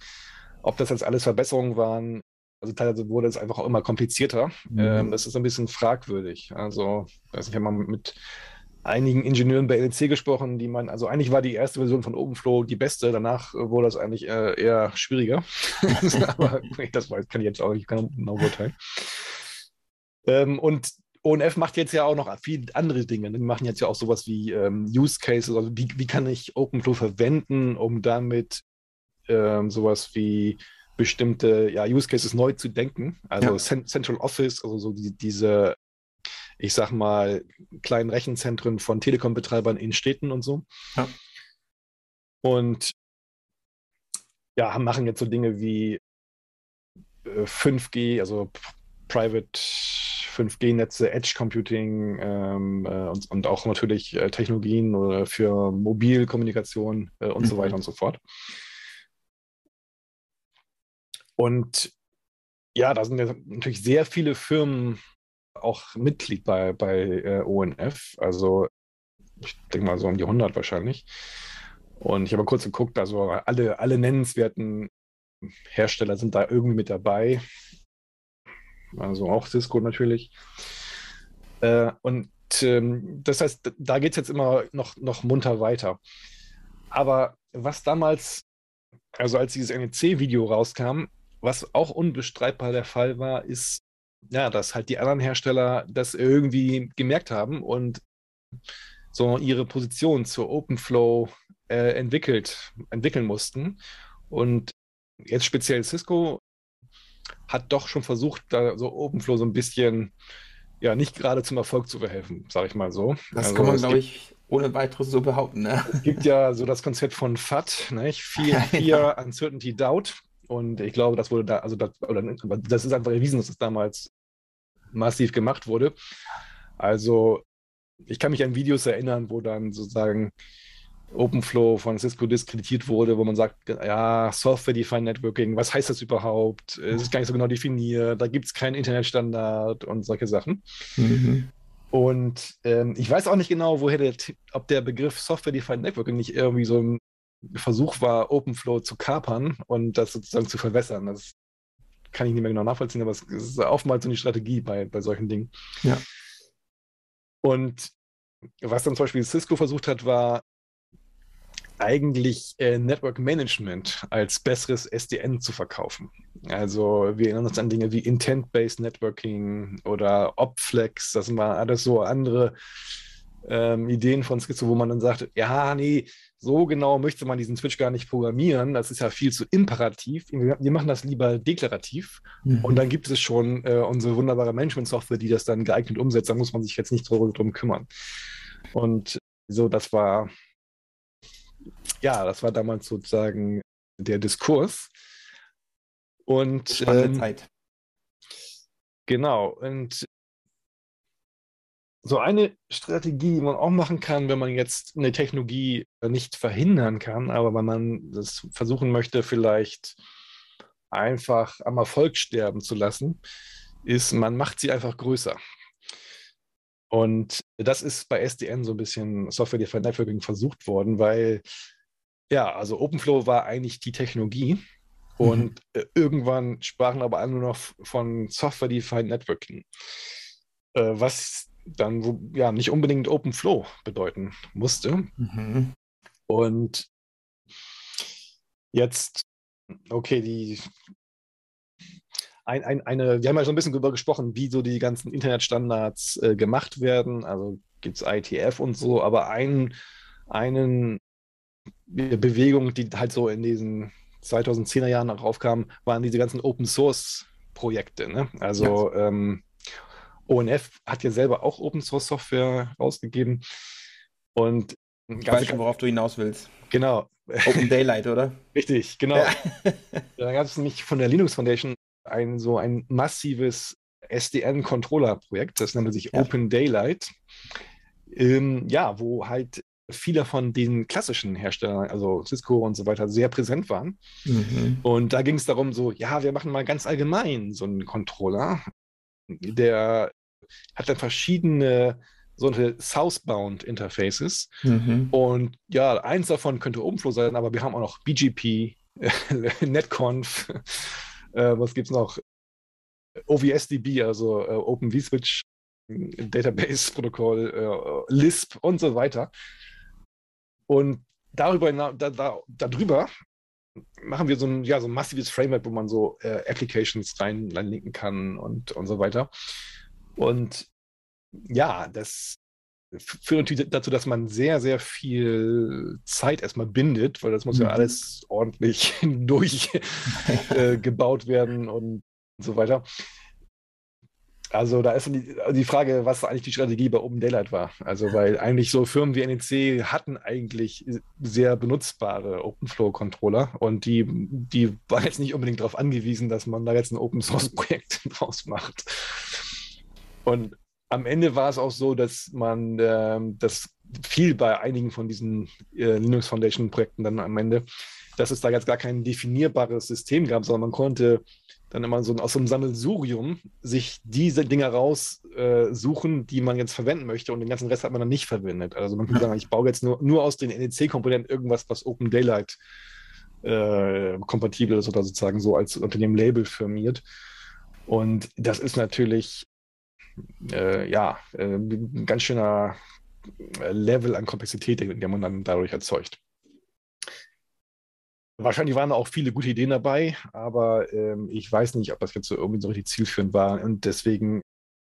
Ob das jetzt alles Verbesserungen waren, also teilweise wurde es einfach auch immer komplizierter. Mhm. Ähm, das ist ein bisschen fragwürdig. Also, weiß nicht, wenn man mit einigen Ingenieuren bei LC gesprochen, die man, also eigentlich war die erste Version von OpenFlow die beste, danach wurde das eigentlich eher, eher schwieriger. [laughs] Aber das weiß, kann ich jetzt auch nicht genau beurteilen. Ähm, und ONF macht jetzt ja auch noch viele andere Dinge. Die machen jetzt ja auch sowas wie ähm, Use Cases, also wie, wie kann ich OpenFlow verwenden, um damit ähm, sowas wie bestimmte ja, Use Cases neu zu denken. Also ja. Central Office, also so die, diese ich sag mal, kleinen Rechenzentren von Telekom-Betreibern in Städten und so. Ja. Und ja, machen jetzt so Dinge wie 5G, äh, also Private 5G-Netze, Edge Computing ähm, äh, und, und, auch natürlich äh, Technologien für Mobilkommunikation äh, und mhm. so weiter und so fort. Und ja, da sind ja natürlich sehr viele Firmen auch Mitglied bei, bei äh, ONF. Also ich denke mal so um die 100 wahrscheinlich. Und ich habe kurz geguckt, also alle, alle nennenswerten Hersteller sind da irgendwie mit dabei. Also auch Cisco natürlich. Äh, und ähm, das heißt, da geht es jetzt immer noch, noch munter weiter. Aber was damals, also als dieses NEC-Video rauskam, was auch unbestreitbar der Fall war, ist, ja, dass halt die anderen Hersteller das irgendwie gemerkt haben und so ihre Position zur OpenFlow äh, entwickelt, entwickeln mussten. Und jetzt speziell Cisco hat doch schon versucht, da so OpenFlow so ein bisschen, ja, nicht gerade zum Erfolg zu verhelfen, sage ich mal so. Das also kann man, glaube ich, ohne weiteres so behaupten. Ne? Es gibt ja so das Konzept von FAT, ne? [laughs] Fear, Fear Uncertainty, Doubt. Und ich glaube, das wurde da, also das, oder, das ist einfach erwiesen, dass das damals massiv gemacht wurde. Also ich kann mich an Videos erinnern, wo dann sozusagen OpenFlow von Cisco diskreditiert wurde, wo man sagt, ja, Software-Defined Networking, was heißt das überhaupt? Es ist gar nicht so genau definiert, da gibt es keinen Internetstandard und solche Sachen. Mhm. Und ähm, ich weiß auch nicht genau, woher der, ob der Begriff Software-Defined Networking nicht irgendwie so ein Versuch war, OpenFlow zu kapern und das sozusagen zu verwässern. Das kann ich nicht mehr genau nachvollziehen, aber es ist oftmals so eine Strategie bei, bei solchen Dingen. Ja. Und was dann zum Beispiel Cisco versucht hat, war eigentlich äh, Network Management als besseres SDN zu verkaufen. Also wir erinnern uns an Dinge wie Intent-Based Networking oder Opflex, das sind mal alles so andere ähm, Ideen von Cisco, wo man dann sagt, ja, nee, so genau möchte man diesen Switch gar nicht programmieren. Das ist ja viel zu imperativ. Wir machen das lieber deklarativ. Mhm. Und dann gibt es schon äh, unsere wunderbare Management-Software, die das dann geeignet umsetzt. Da muss man sich jetzt nicht drum kümmern. Und so, das war ja, das war damals sozusagen der Diskurs. Und Spannende ähm, Zeit. Genau. Und so eine Strategie, die man auch machen kann, wenn man jetzt eine Technologie nicht verhindern kann, aber wenn man das versuchen möchte, vielleicht einfach am Erfolg sterben zu lassen, ist, man macht sie einfach größer. Und das ist bei SDN so ein bisschen Software Defined Networking versucht worden, weil ja, also OpenFlow war eigentlich die Technologie. Mhm. Und mhm. irgendwann sprachen aber alle nur noch von Software Defined Networking. Äh, was dann ja nicht unbedingt OpenFlow bedeuten musste. Mhm. Und jetzt, okay, die ein, ein, eine, wir haben ja schon ein bisschen darüber gesprochen, wie so die ganzen Internetstandards äh, gemacht werden. Also gibt es ITF und so, aber ein, einen Bewegung, die halt so in diesen 2010er Jahren raufkam, waren diese ganzen Open Source Projekte. Ne? Also ja. ähm, ONF hat ja selber auch Open Source Software rausgegeben. Und ich weiß schon, worauf du hinaus willst. Genau. Open Daylight, oder? [laughs] Richtig, genau. Ja. [laughs] da gab es nämlich von der Linux Foundation ein so ein massives SDN-Controller-Projekt, das nennt sich ja. Open Daylight. Ähm, ja, wo halt viele von den klassischen Herstellern, also Cisco und so weiter, sehr präsent waren. Mhm. Und da ging es darum, so, ja, wir machen mal ganz allgemein so einen Controller, der hat dann verschiedene solche Southbound Interfaces. Mhm. Und ja, eins davon könnte Umflow sein, aber wir haben auch noch BGP, [laughs] NetConf, [laughs] äh, was gibt es noch? OVSDB, also äh, Open vSwitch, Database Protokoll, äh, Lisp und so weiter. Und darüber, da, da, darüber machen wir so ein, ja, so ein massives Framework, wo man so äh, Applications rein, reinlinken kann und, und so weiter. Und ja, das führt natürlich dazu, dass man sehr, sehr viel Zeit erstmal bindet, weil das muss mhm. ja alles ordentlich [laughs] durchgebaut äh, werden und so weiter. Also da ist die, Frage, was eigentlich die Strategie bei Open Daylight war. Also weil eigentlich so Firmen wie NEC hatten eigentlich sehr benutzbare OpenFlow-Controller und die, die waren jetzt nicht unbedingt darauf angewiesen, dass man da jetzt ein Open-Source-Projekt [laughs] draus macht. Und am Ende war es auch so, dass man äh, das viel bei einigen von diesen äh, Linux Foundation Projekten dann am Ende, dass es da jetzt gar kein definierbares System gab, sondern man konnte dann immer so aus so einem Sammelsurium sich diese Dinge raussuchen, äh, die man jetzt verwenden möchte und den ganzen Rest hat man dann nicht verwendet. Also man kann sagen, ich baue jetzt nur, nur aus den NEC-Komponenten irgendwas, was Open Daylight äh, kompatibel ist oder sozusagen so als unter dem Label firmiert. Und das ist natürlich äh, ja äh, ein ganz schöner Level an Komplexität, den man dann dadurch erzeugt. Wahrscheinlich waren auch viele gute Ideen dabei, aber ähm, ich weiß nicht, ob das jetzt so irgendwie so richtig zielführend war. Und deswegen,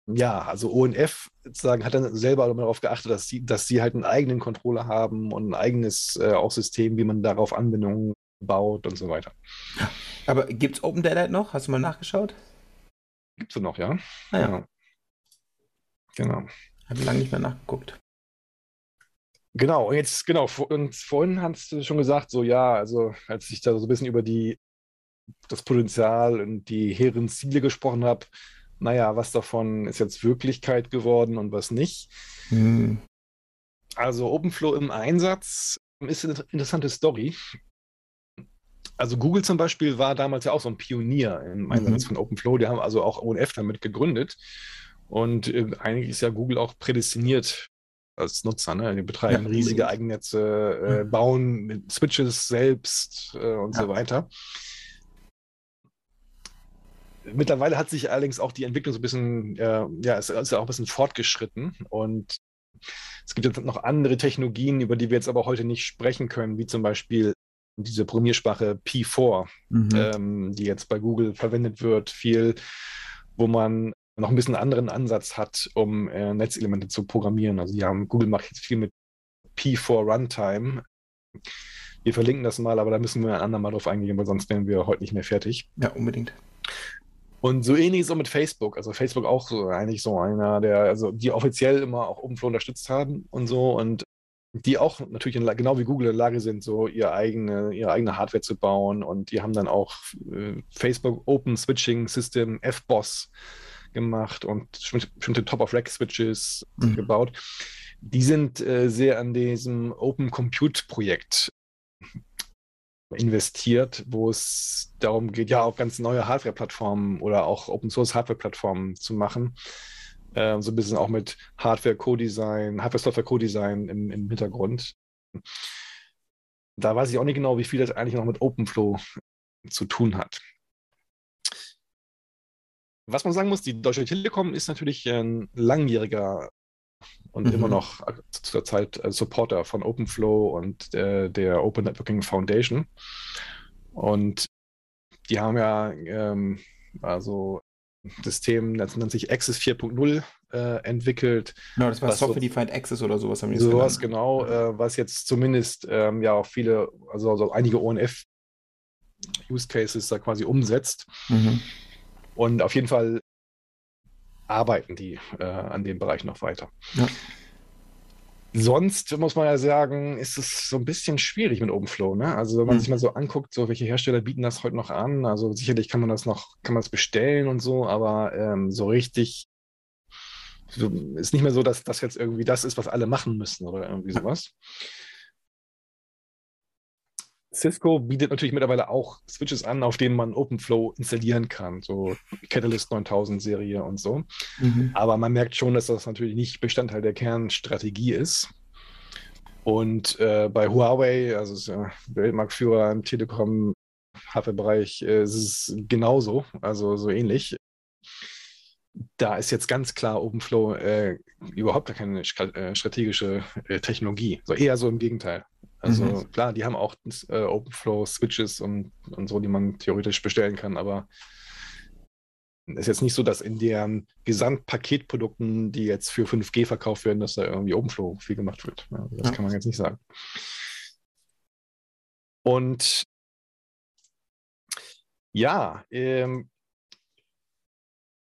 ja, also ONF sozusagen hat dann selber darauf geachtet, dass sie, dass sie halt einen eigenen Controller haben und ein eigenes äh, auch System, wie man darauf Anwendungen baut und so weiter. Aber gibt es Open Daylight noch? Hast du mal nachgeschaut? Gibt es noch, ja. Ah, ja. Genau. genau. Habe lange nicht mehr nachgeguckt. Genau, und jetzt, genau, und vorhin hast du schon gesagt, so ja, also als ich da so ein bisschen über die, das Potenzial und die hehren Ziele gesprochen habe, naja, was davon ist jetzt Wirklichkeit geworden und was nicht. Hm. Also OpenFlow im Einsatz ist eine interessante Story. Also Google zum Beispiel war damals ja auch so ein Pionier im Einsatz mhm. von OpenFlow. Die haben also auch ONF damit gegründet. Und äh, eigentlich ist ja Google auch prädestiniert als Nutzer. Ne? Die betreiben ja, riesige Eigennetze, äh, bauen Switches selbst äh, und ja. so weiter. Mittlerweile hat sich allerdings auch die Entwicklung so ein bisschen, äh, ja, ist, ist ja auch ein bisschen fortgeschritten und es gibt jetzt noch andere Technologien, über die wir jetzt aber heute nicht sprechen können, wie zum Beispiel diese Programmiersprache P4, mhm. ähm, die jetzt bei Google verwendet wird, viel, wo man noch ein bisschen anderen Ansatz hat, um äh, Netzelemente zu programmieren. Also die haben, Google macht jetzt viel mit P4 Runtime. Wir verlinken das mal, aber da müssen wir ein andermal drauf eingehen, weil sonst wären wir heute nicht mehr fertig. Ja, unbedingt. Und so ähnlich so mit Facebook. Also Facebook auch so eigentlich so einer, der, also die offiziell immer auch OpenFlow unterstützt haben und so und die auch natürlich in, genau wie Google in der Lage sind, so ihre eigene, ihre eigene Hardware zu bauen. Und die haben dann auch äh, Facebook Open Switching System, FBOSS gemacht und bestimmte Top-of-Rack-Switches mhm. gebaut. Die sind äh, sehr an diesem Open Compute-Projekt investiert, wo es darum geht, ja, auch ganz neue Hardware-Plattformen oder auch Open-Source-Hardware-Plattformen zu machen. Äh, so ein bisschen auch mit Hardware-Co-Design, Hardware-Software-Co-Design im, im Hintergrund. Da weiß ich auch nicht genau, wie viel das eigentlich noch mit OpenFlow zu tun hat. Was man sagen muss, die Deutsche Telekom ist natürlich ein langjähriger und mhm. immer noch zurzeit Supporter von OpenFlow und äh, der Open Networking Foundation. Und die haben ja ähm, also System, das nennt sich Access 4.0 äh, entwickelt. Genau, das war Software-Defined Access oder sowas haben die Sowas, genau, äh, was jetzt zumindest ähm, ja auch viele, also, also einige ONF-Use-Cases da quasi umsetzt. Mhm. Und auf jeden Fall arbeiten die äh, an dem Bereich noch weiter. Ja. Sonst muss man ja sagen, ist es so ein bisschen schwierig mit OpenFlow. Ne? Also wenn man mhm. sich mal so anguckt, so welche Hersteller bieten das heute noch an. Also sicherlich kann man das noch, kann man es bestellen und so, aber ähm, so richtig so, ist nicht mehr so, dass das jetzt irgendwie das ist, was alle machen müssen oder irgendwie sowas. Cisco bietet natürlich mittlerweile auch Switches an, auf denen man OpenFlow installieren kann, so Catalyst 9000 Serie und so. Mhm. Aber man merkt schon, dass das natürlich nicht Bestandteil der Kernstrategie ist. Und äh, bei Huawei, also ist ja Weltmarktführer im Telekom-Hardware-Bereich, äh, ist es genauso, also so ähnlich. Da ist jetzt ganz klar OpenFlow äh, überhaupt keine äh, strategische äh, Technologie, so eher so im Gegenteil. Also mhm. klar, die haben auch äh, OpenFlow-Switches und, und so, die man theoretisch bestellen kann, aber es ist jetzt nicht so, dass in deren Gesamtpaketprodukten, die jetzt für 5G verkauft werden, dass da irgendwie OpenFlow viel gemacht wird. Also das ja. kann man jetzt nicht sagen. Und ja, ähm,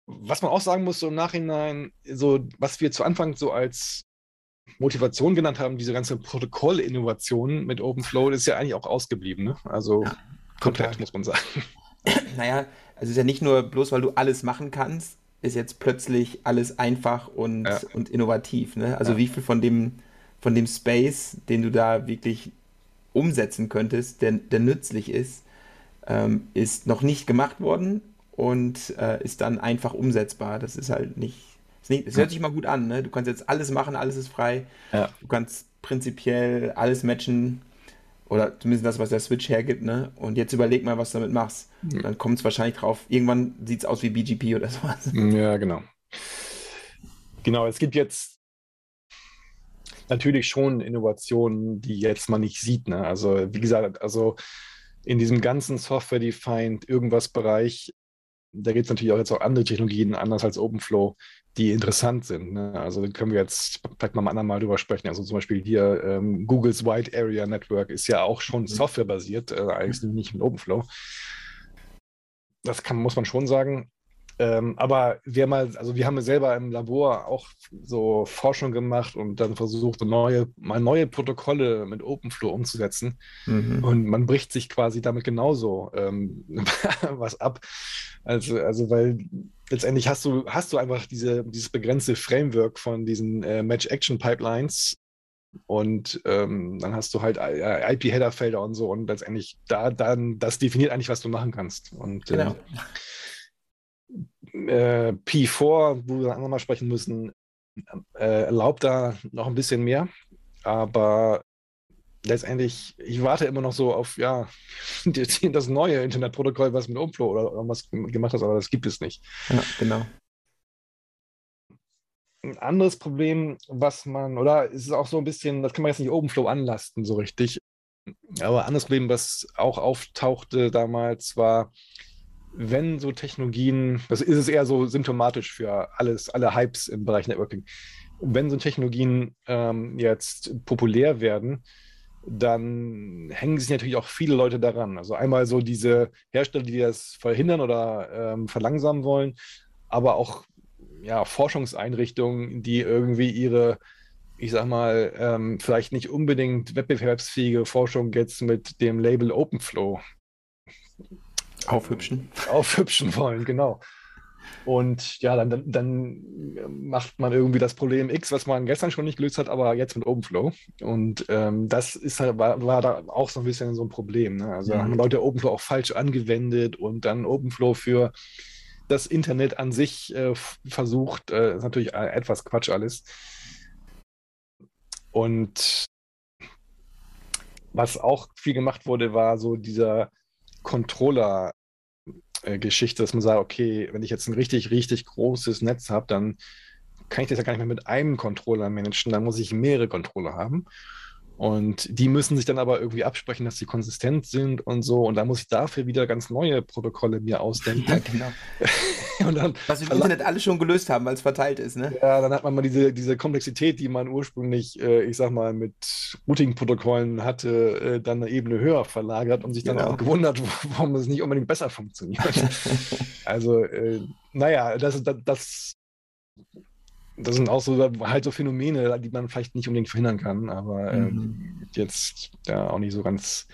was man auch sagen muss, so im Nachhinein, so was wir zu Anfang so als Motivation genannt haben, diese ganze Protokollinnovation mit OpenFlow, ist ja eigentlich auch ausgeblieben. Ne? Also ja, komplett, total. muss man sagen. [clears throat] Naja, also es ist ja nicht nur bloß, weil du alles machen kannst, ist jetzt plötzlich alles einfach und, ja. und innovativ. Ne? Also ja. wie viel von dem, von dem Space, den du da wirklich umsetzen könntest, der, der nützlich ist, ähm, ist noch nicht gemacht worden und äh, ist dann einfach umsetzbar. Das ist halt nicht. Es hört sich mal gut an, ne? Du kannst jetzt alles machen, alles ist frei. Ja. Du kannst prinzipiell alles matchen. Oder zumindest das, was der Switch hergibt, ne? Und jetzt überleg mal, was du damit machst. Mhm. Dann kommt es wahrscheinlich drauf. Irgendwann sieht es aus wie BGP oder sowas. Ja, genau. Genau, es gibt jetzt natürlich schon Innovationen, die jetzt man nicht sieht. Ne? Also, wie gesagt, also in diesem ganzen Software-Defined irgendwas Bereich da gibt es natürlich auch jetzt auch andere Technologien, anders als OpenFlow, die interessant sind. Ne? Also da können wir jetzt vielleicht mal ein andermal drüber sprechen. Also zum Beispiel hier ähm, Googles Wide Area Network ist ja auch schon mhm. softwarebasiert, äh, eigentlich nicht mit OpenFlow. Das kann, muss man schon sagen. Ähm, aber wir mal, also wir haben selber im Labor auch so Forschung gemacht und dann versucht, neue, mal neue Protokolle mit OpenFlow umzusetzen. Mhm. Und man bricht sich quasi damit genauso ähm, [laughs] was ab. Also, also weil letztendlich hast du, hast du einfach diese, dieses begrenzte Framework von diesen äh, Match-Action-Pipelines und ähm, dann hast du halt äh, IP-Header-Felder und so und letztendlich da dann, das definiert eigentlich, was du machen kannst. Und genau. äh, äh, P4, wo wir dann mal sprechen müssen, äh, erlaubt da noch ein bisschen mehr. Aber letztendlich, ich warte immer noch so auf, ja, [laughs] das neue Internetprotokoll, was mit Umflow oder was gemacht hat, aber das gibt es nicht. Ja, genau. Ein anderes Problem, was man, oder es ist auch so ein bisschen, das kann man jetzt nicht Openflow anlasten, so richtig. Aber ein anderes Problem, was auch auftauchte damals, war, wenn so Technologien, das ist es eher so symptomatisch für alles, alle Hypes im Bereich Networking, wenn so Technologien ähm, jetzt populär werden, dann hängen sich natürlich auch viele Leute daran. Also einmal so diese Hersteller, die das verhindern oder ähm, verlangsamen wollen, aber auch ja, Forschungseinrichtungen, die irgendwie ihre, ich sag mal, ähm, vielleicht nicht unbedingt wettbewerbsfähige Forschung jetzt mit dem Label OpenFlow Aufhübschen. Aufhübschen wollen, genau. Und ja, dann, dann, macht man irgendwie das Problem X, was man gestern schon nicht gelöst hat, aber jetzt mit OpenFlow. Und ähm, das ist halt, war, war, da auch so ein bisschen so ein Problem. Ne? Also mhm. haben Leute OpenFlow auch falsch angewendet und dann OpenFlow für das Internet an sich äh, versucht. Äh, ist natürlich etwas Quatsch alles. Und was auch viel gemacht wurde, war so dieser Controller Geschichte, dass man sagt, okay, wenn ich jetzt ein richtig, richtig großes Netz habe, dann kann ich das ja gar nicht mehr mit einem Controller managen, dann muss ich mehrere Controller haben. Und die müssen sich dann aber irgendwie absprechen, dass sie konsistent sind und so. Und dann muss ich dafür wieder ganz neue Protokolle mir ausdenken. [laughs] Ja, genau. [laughs] dann, Was wir im Internet alle schon gelöst haben, weil es verteilt ist, ne? Ja, dann hat man mal diese, diese Komplexität, die man ursprünglich, äh, ich sag mal, mit Routing-Protokollen hatte, äh, dann eine Ebene höher verlagert und sich dann genau. auch gewundert, warum es nicht unbedingt besser funktioniert. [laughs] also, äh, naja, das, das, das das sind auch so halt so Phänomene, die man vielleicht nicht unbedingt verhindern kann, aber ähm, mhm. jetzt ja auch nicht so ganz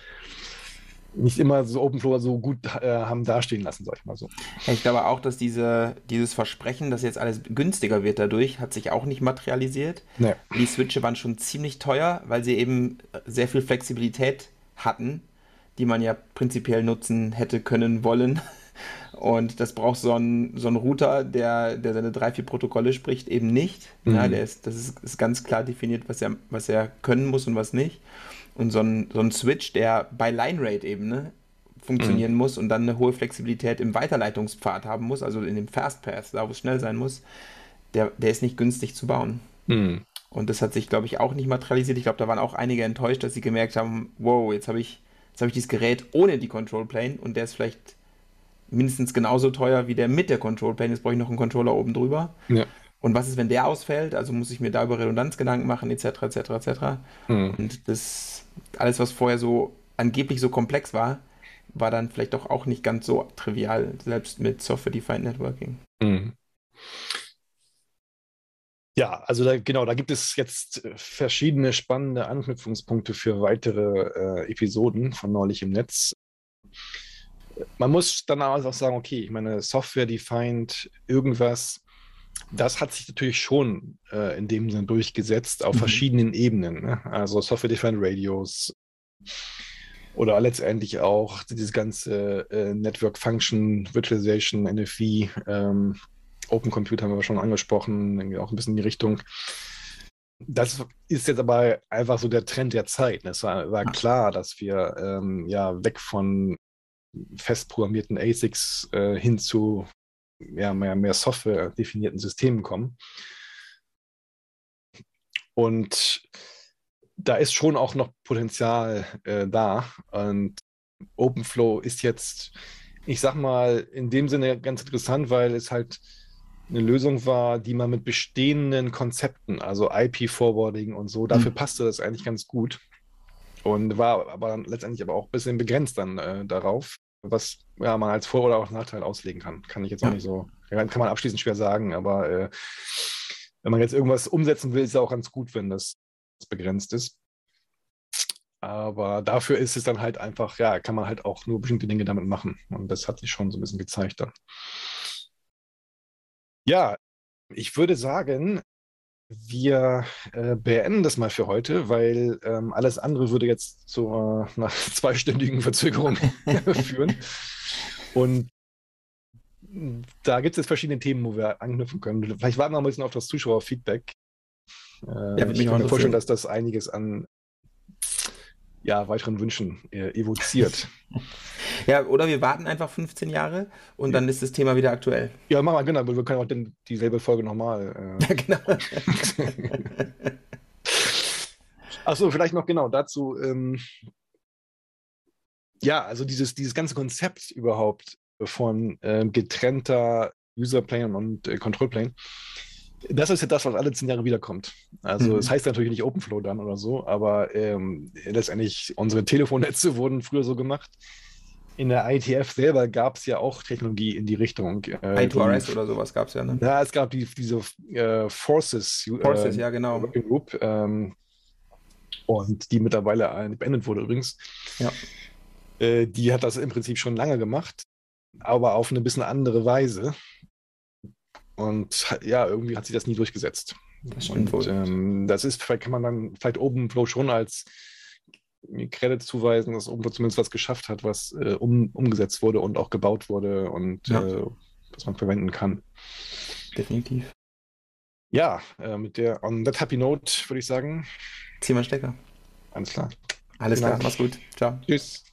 nicht immer so OpenFlow so gut äh, haben dastehen lassen, sag ich mal so. Ich glaube auch, dass diese, dieses Versprechen, dass jetzt alles günstiger wird dadurch, hat sich auch nicht materialisiert. Nee. Die Switche waren schon ziemlich teuer, weil sie eben sehr viel Flexibilität hatten, die man ja prinzipiell nutzen hätte können wollen. Und das braucht so ein, so ein Router, der, der seine drei, vier Protokolle spricht, eben nicht. Mhm. Ja, der ist, das ist, ist ganz klar definiert, was er, was er können muss und was nicht. Und so ein, so ein Switch, der bei Line Rate eben ne, funktionieren mhm. muss und dann eine hohe Flexibilität im Weiterleitungspfad haben muss, also in dem Fast Path, da wo es schnell sein muss, der, der ist nicht günstig zu bauen. Mhm. Und das hat sich, glaube ich, auch nicht materialisiert. Ich glaube, da waren auch einige enttäuscht, dass sie gemerkt haben, wow, jetzt habe ich, jetzt ich dieses Gerät ohne die Control Plane und der ist vielleicht mindestens genauso teuer wie der mit der Control Plane. Jetzt brauche ich noch einen Controller oben drüber. Ja. Und was ist, wenn der ausfällt? Also muss ich mir da über Redundanz Gedanken machen, etc., etc., etc. Mhm. Und das alles, was vorher so angeblich so komplex war, war dann vielleicht doch auch nicht ganz so trivial, selbst mit Software-Defined Networking. Mhm. Ja, also da, genau, da gibt es jetzt verschiedene spannende Anknüpfungspunkte für weitere äh, Episoden von neulich im Netz. Man muss dann auch sagen, okay, ich meine, Software-defined irgendwas, das hat sich natürlich schon äh, in dem Sinne durchgesetzt auf mhm. verschiedenen Ebenen. Ne? Also Software-defined Radios oder letztendlich auch dieses ganze äh, Network Function Virtualization, NFV, ähm, Open Computer haben wir schon angesprochen, auch ein bisschen in die Richtung. Das ist jetzt aber einfach so der Trend der Zeit. Es war, war klar, dass wir ähm, ja weg von fest programmierten ASICs äh, hin zu ja, mehr, mehr Software definierten Systemen kommen. Und da ist schon auch noch Potenzial äh, da. Und OpenFlow ist jetzt, ich sag mal, in dem Sinne ganz interessant, weil es halt eine Lösung war, die man mit bestehenden Konzepten, also IP-Forwarding und so, dafür mhm. passte das eigentlich ganz gut. Und war aber letztendlich aber auch ein bisschen begrenzt dann äh, darauf, was ja, man als Vor- oder auch Nachteil auslegen kann. Kann ich jetzt auch nicht so, kann man abschließend schwer sagen, aber äh, wenn man jetzt irgendwas umsetzen will, ist es auch ganz gut, wenn das begrenzt ist. Aber dafür ist es dann halt einfach, ja, kann man halt auch nur bestimmte Dinge damit machen. Und das hat sich schon so ein bisschen gezeigt dann. Ja, ich würde sagen, wir äh, beenden das mal für heute, weil ähm, alles andere würde jetzt zu äh, einer zweistündigen Verzögerung [laughs] führen. Und da gibt es jetzt verschiedene Themen, wo wir anknüpfen können. Vielleicht warten wir mal ein bisschen auf das Zuschauerfeedback. Äh, ja, ich kann mir vorstellen, dass das einiges an ja, weiteren Wünschen äh, evoziert. [laughs] ja, oder wir warten einfach 15 Jahre und dann ist das Thema wieder aktuell. Ja, machen wir, genau. Wir können auch den, dieselbe Folge nochmal. Äh. Ja, genau. [laughs] Achso, vielleicht noch genau dazu. Ähm, ja, also dieses, dieses ganze Konzept überhaupt von äh, getrennter User Plane und äh, Control Plane das ist ja das, was alle zehn Jahre wiederkommt. Also, es mhm. heißt natürlich nicht OpenFlow dann oder so, aber ähm, letztendlich unsere Telefonnetze [laughs] wurden früher so gemacht. In der ITF selber gab es ja auch Technologie in die Richtung. Äh, I2RS oder sowas gab es ja, ne? Ja, es gab die, diese äh, Forces, Forces, äh, ja, genau. Group, ähm, und die mittlerweile beendet wurde übrigens. Ja. Äh, die hat das im Prinzip schon lange gemacht, aber auf eine bisschen andere Weise. Und ja, irgendwie hat sich das nie durchgesetzt. Das, und, ähm, das ist, vielleicht kann man dann vielleicht OpenFlow schon als Credit zuweisen, dass OpenFlow zumindest was geschafft hat, was äh, um, umgesetzt wurde und auch gebaut wurde und ja. äh, was man verwenden kann. Definitiv. Ja, äh, mit der on that happy note würde ich sagen. Zieh mal Stecker. Alles klar. Alles klar, mach's gut. Ciao. Tschüss.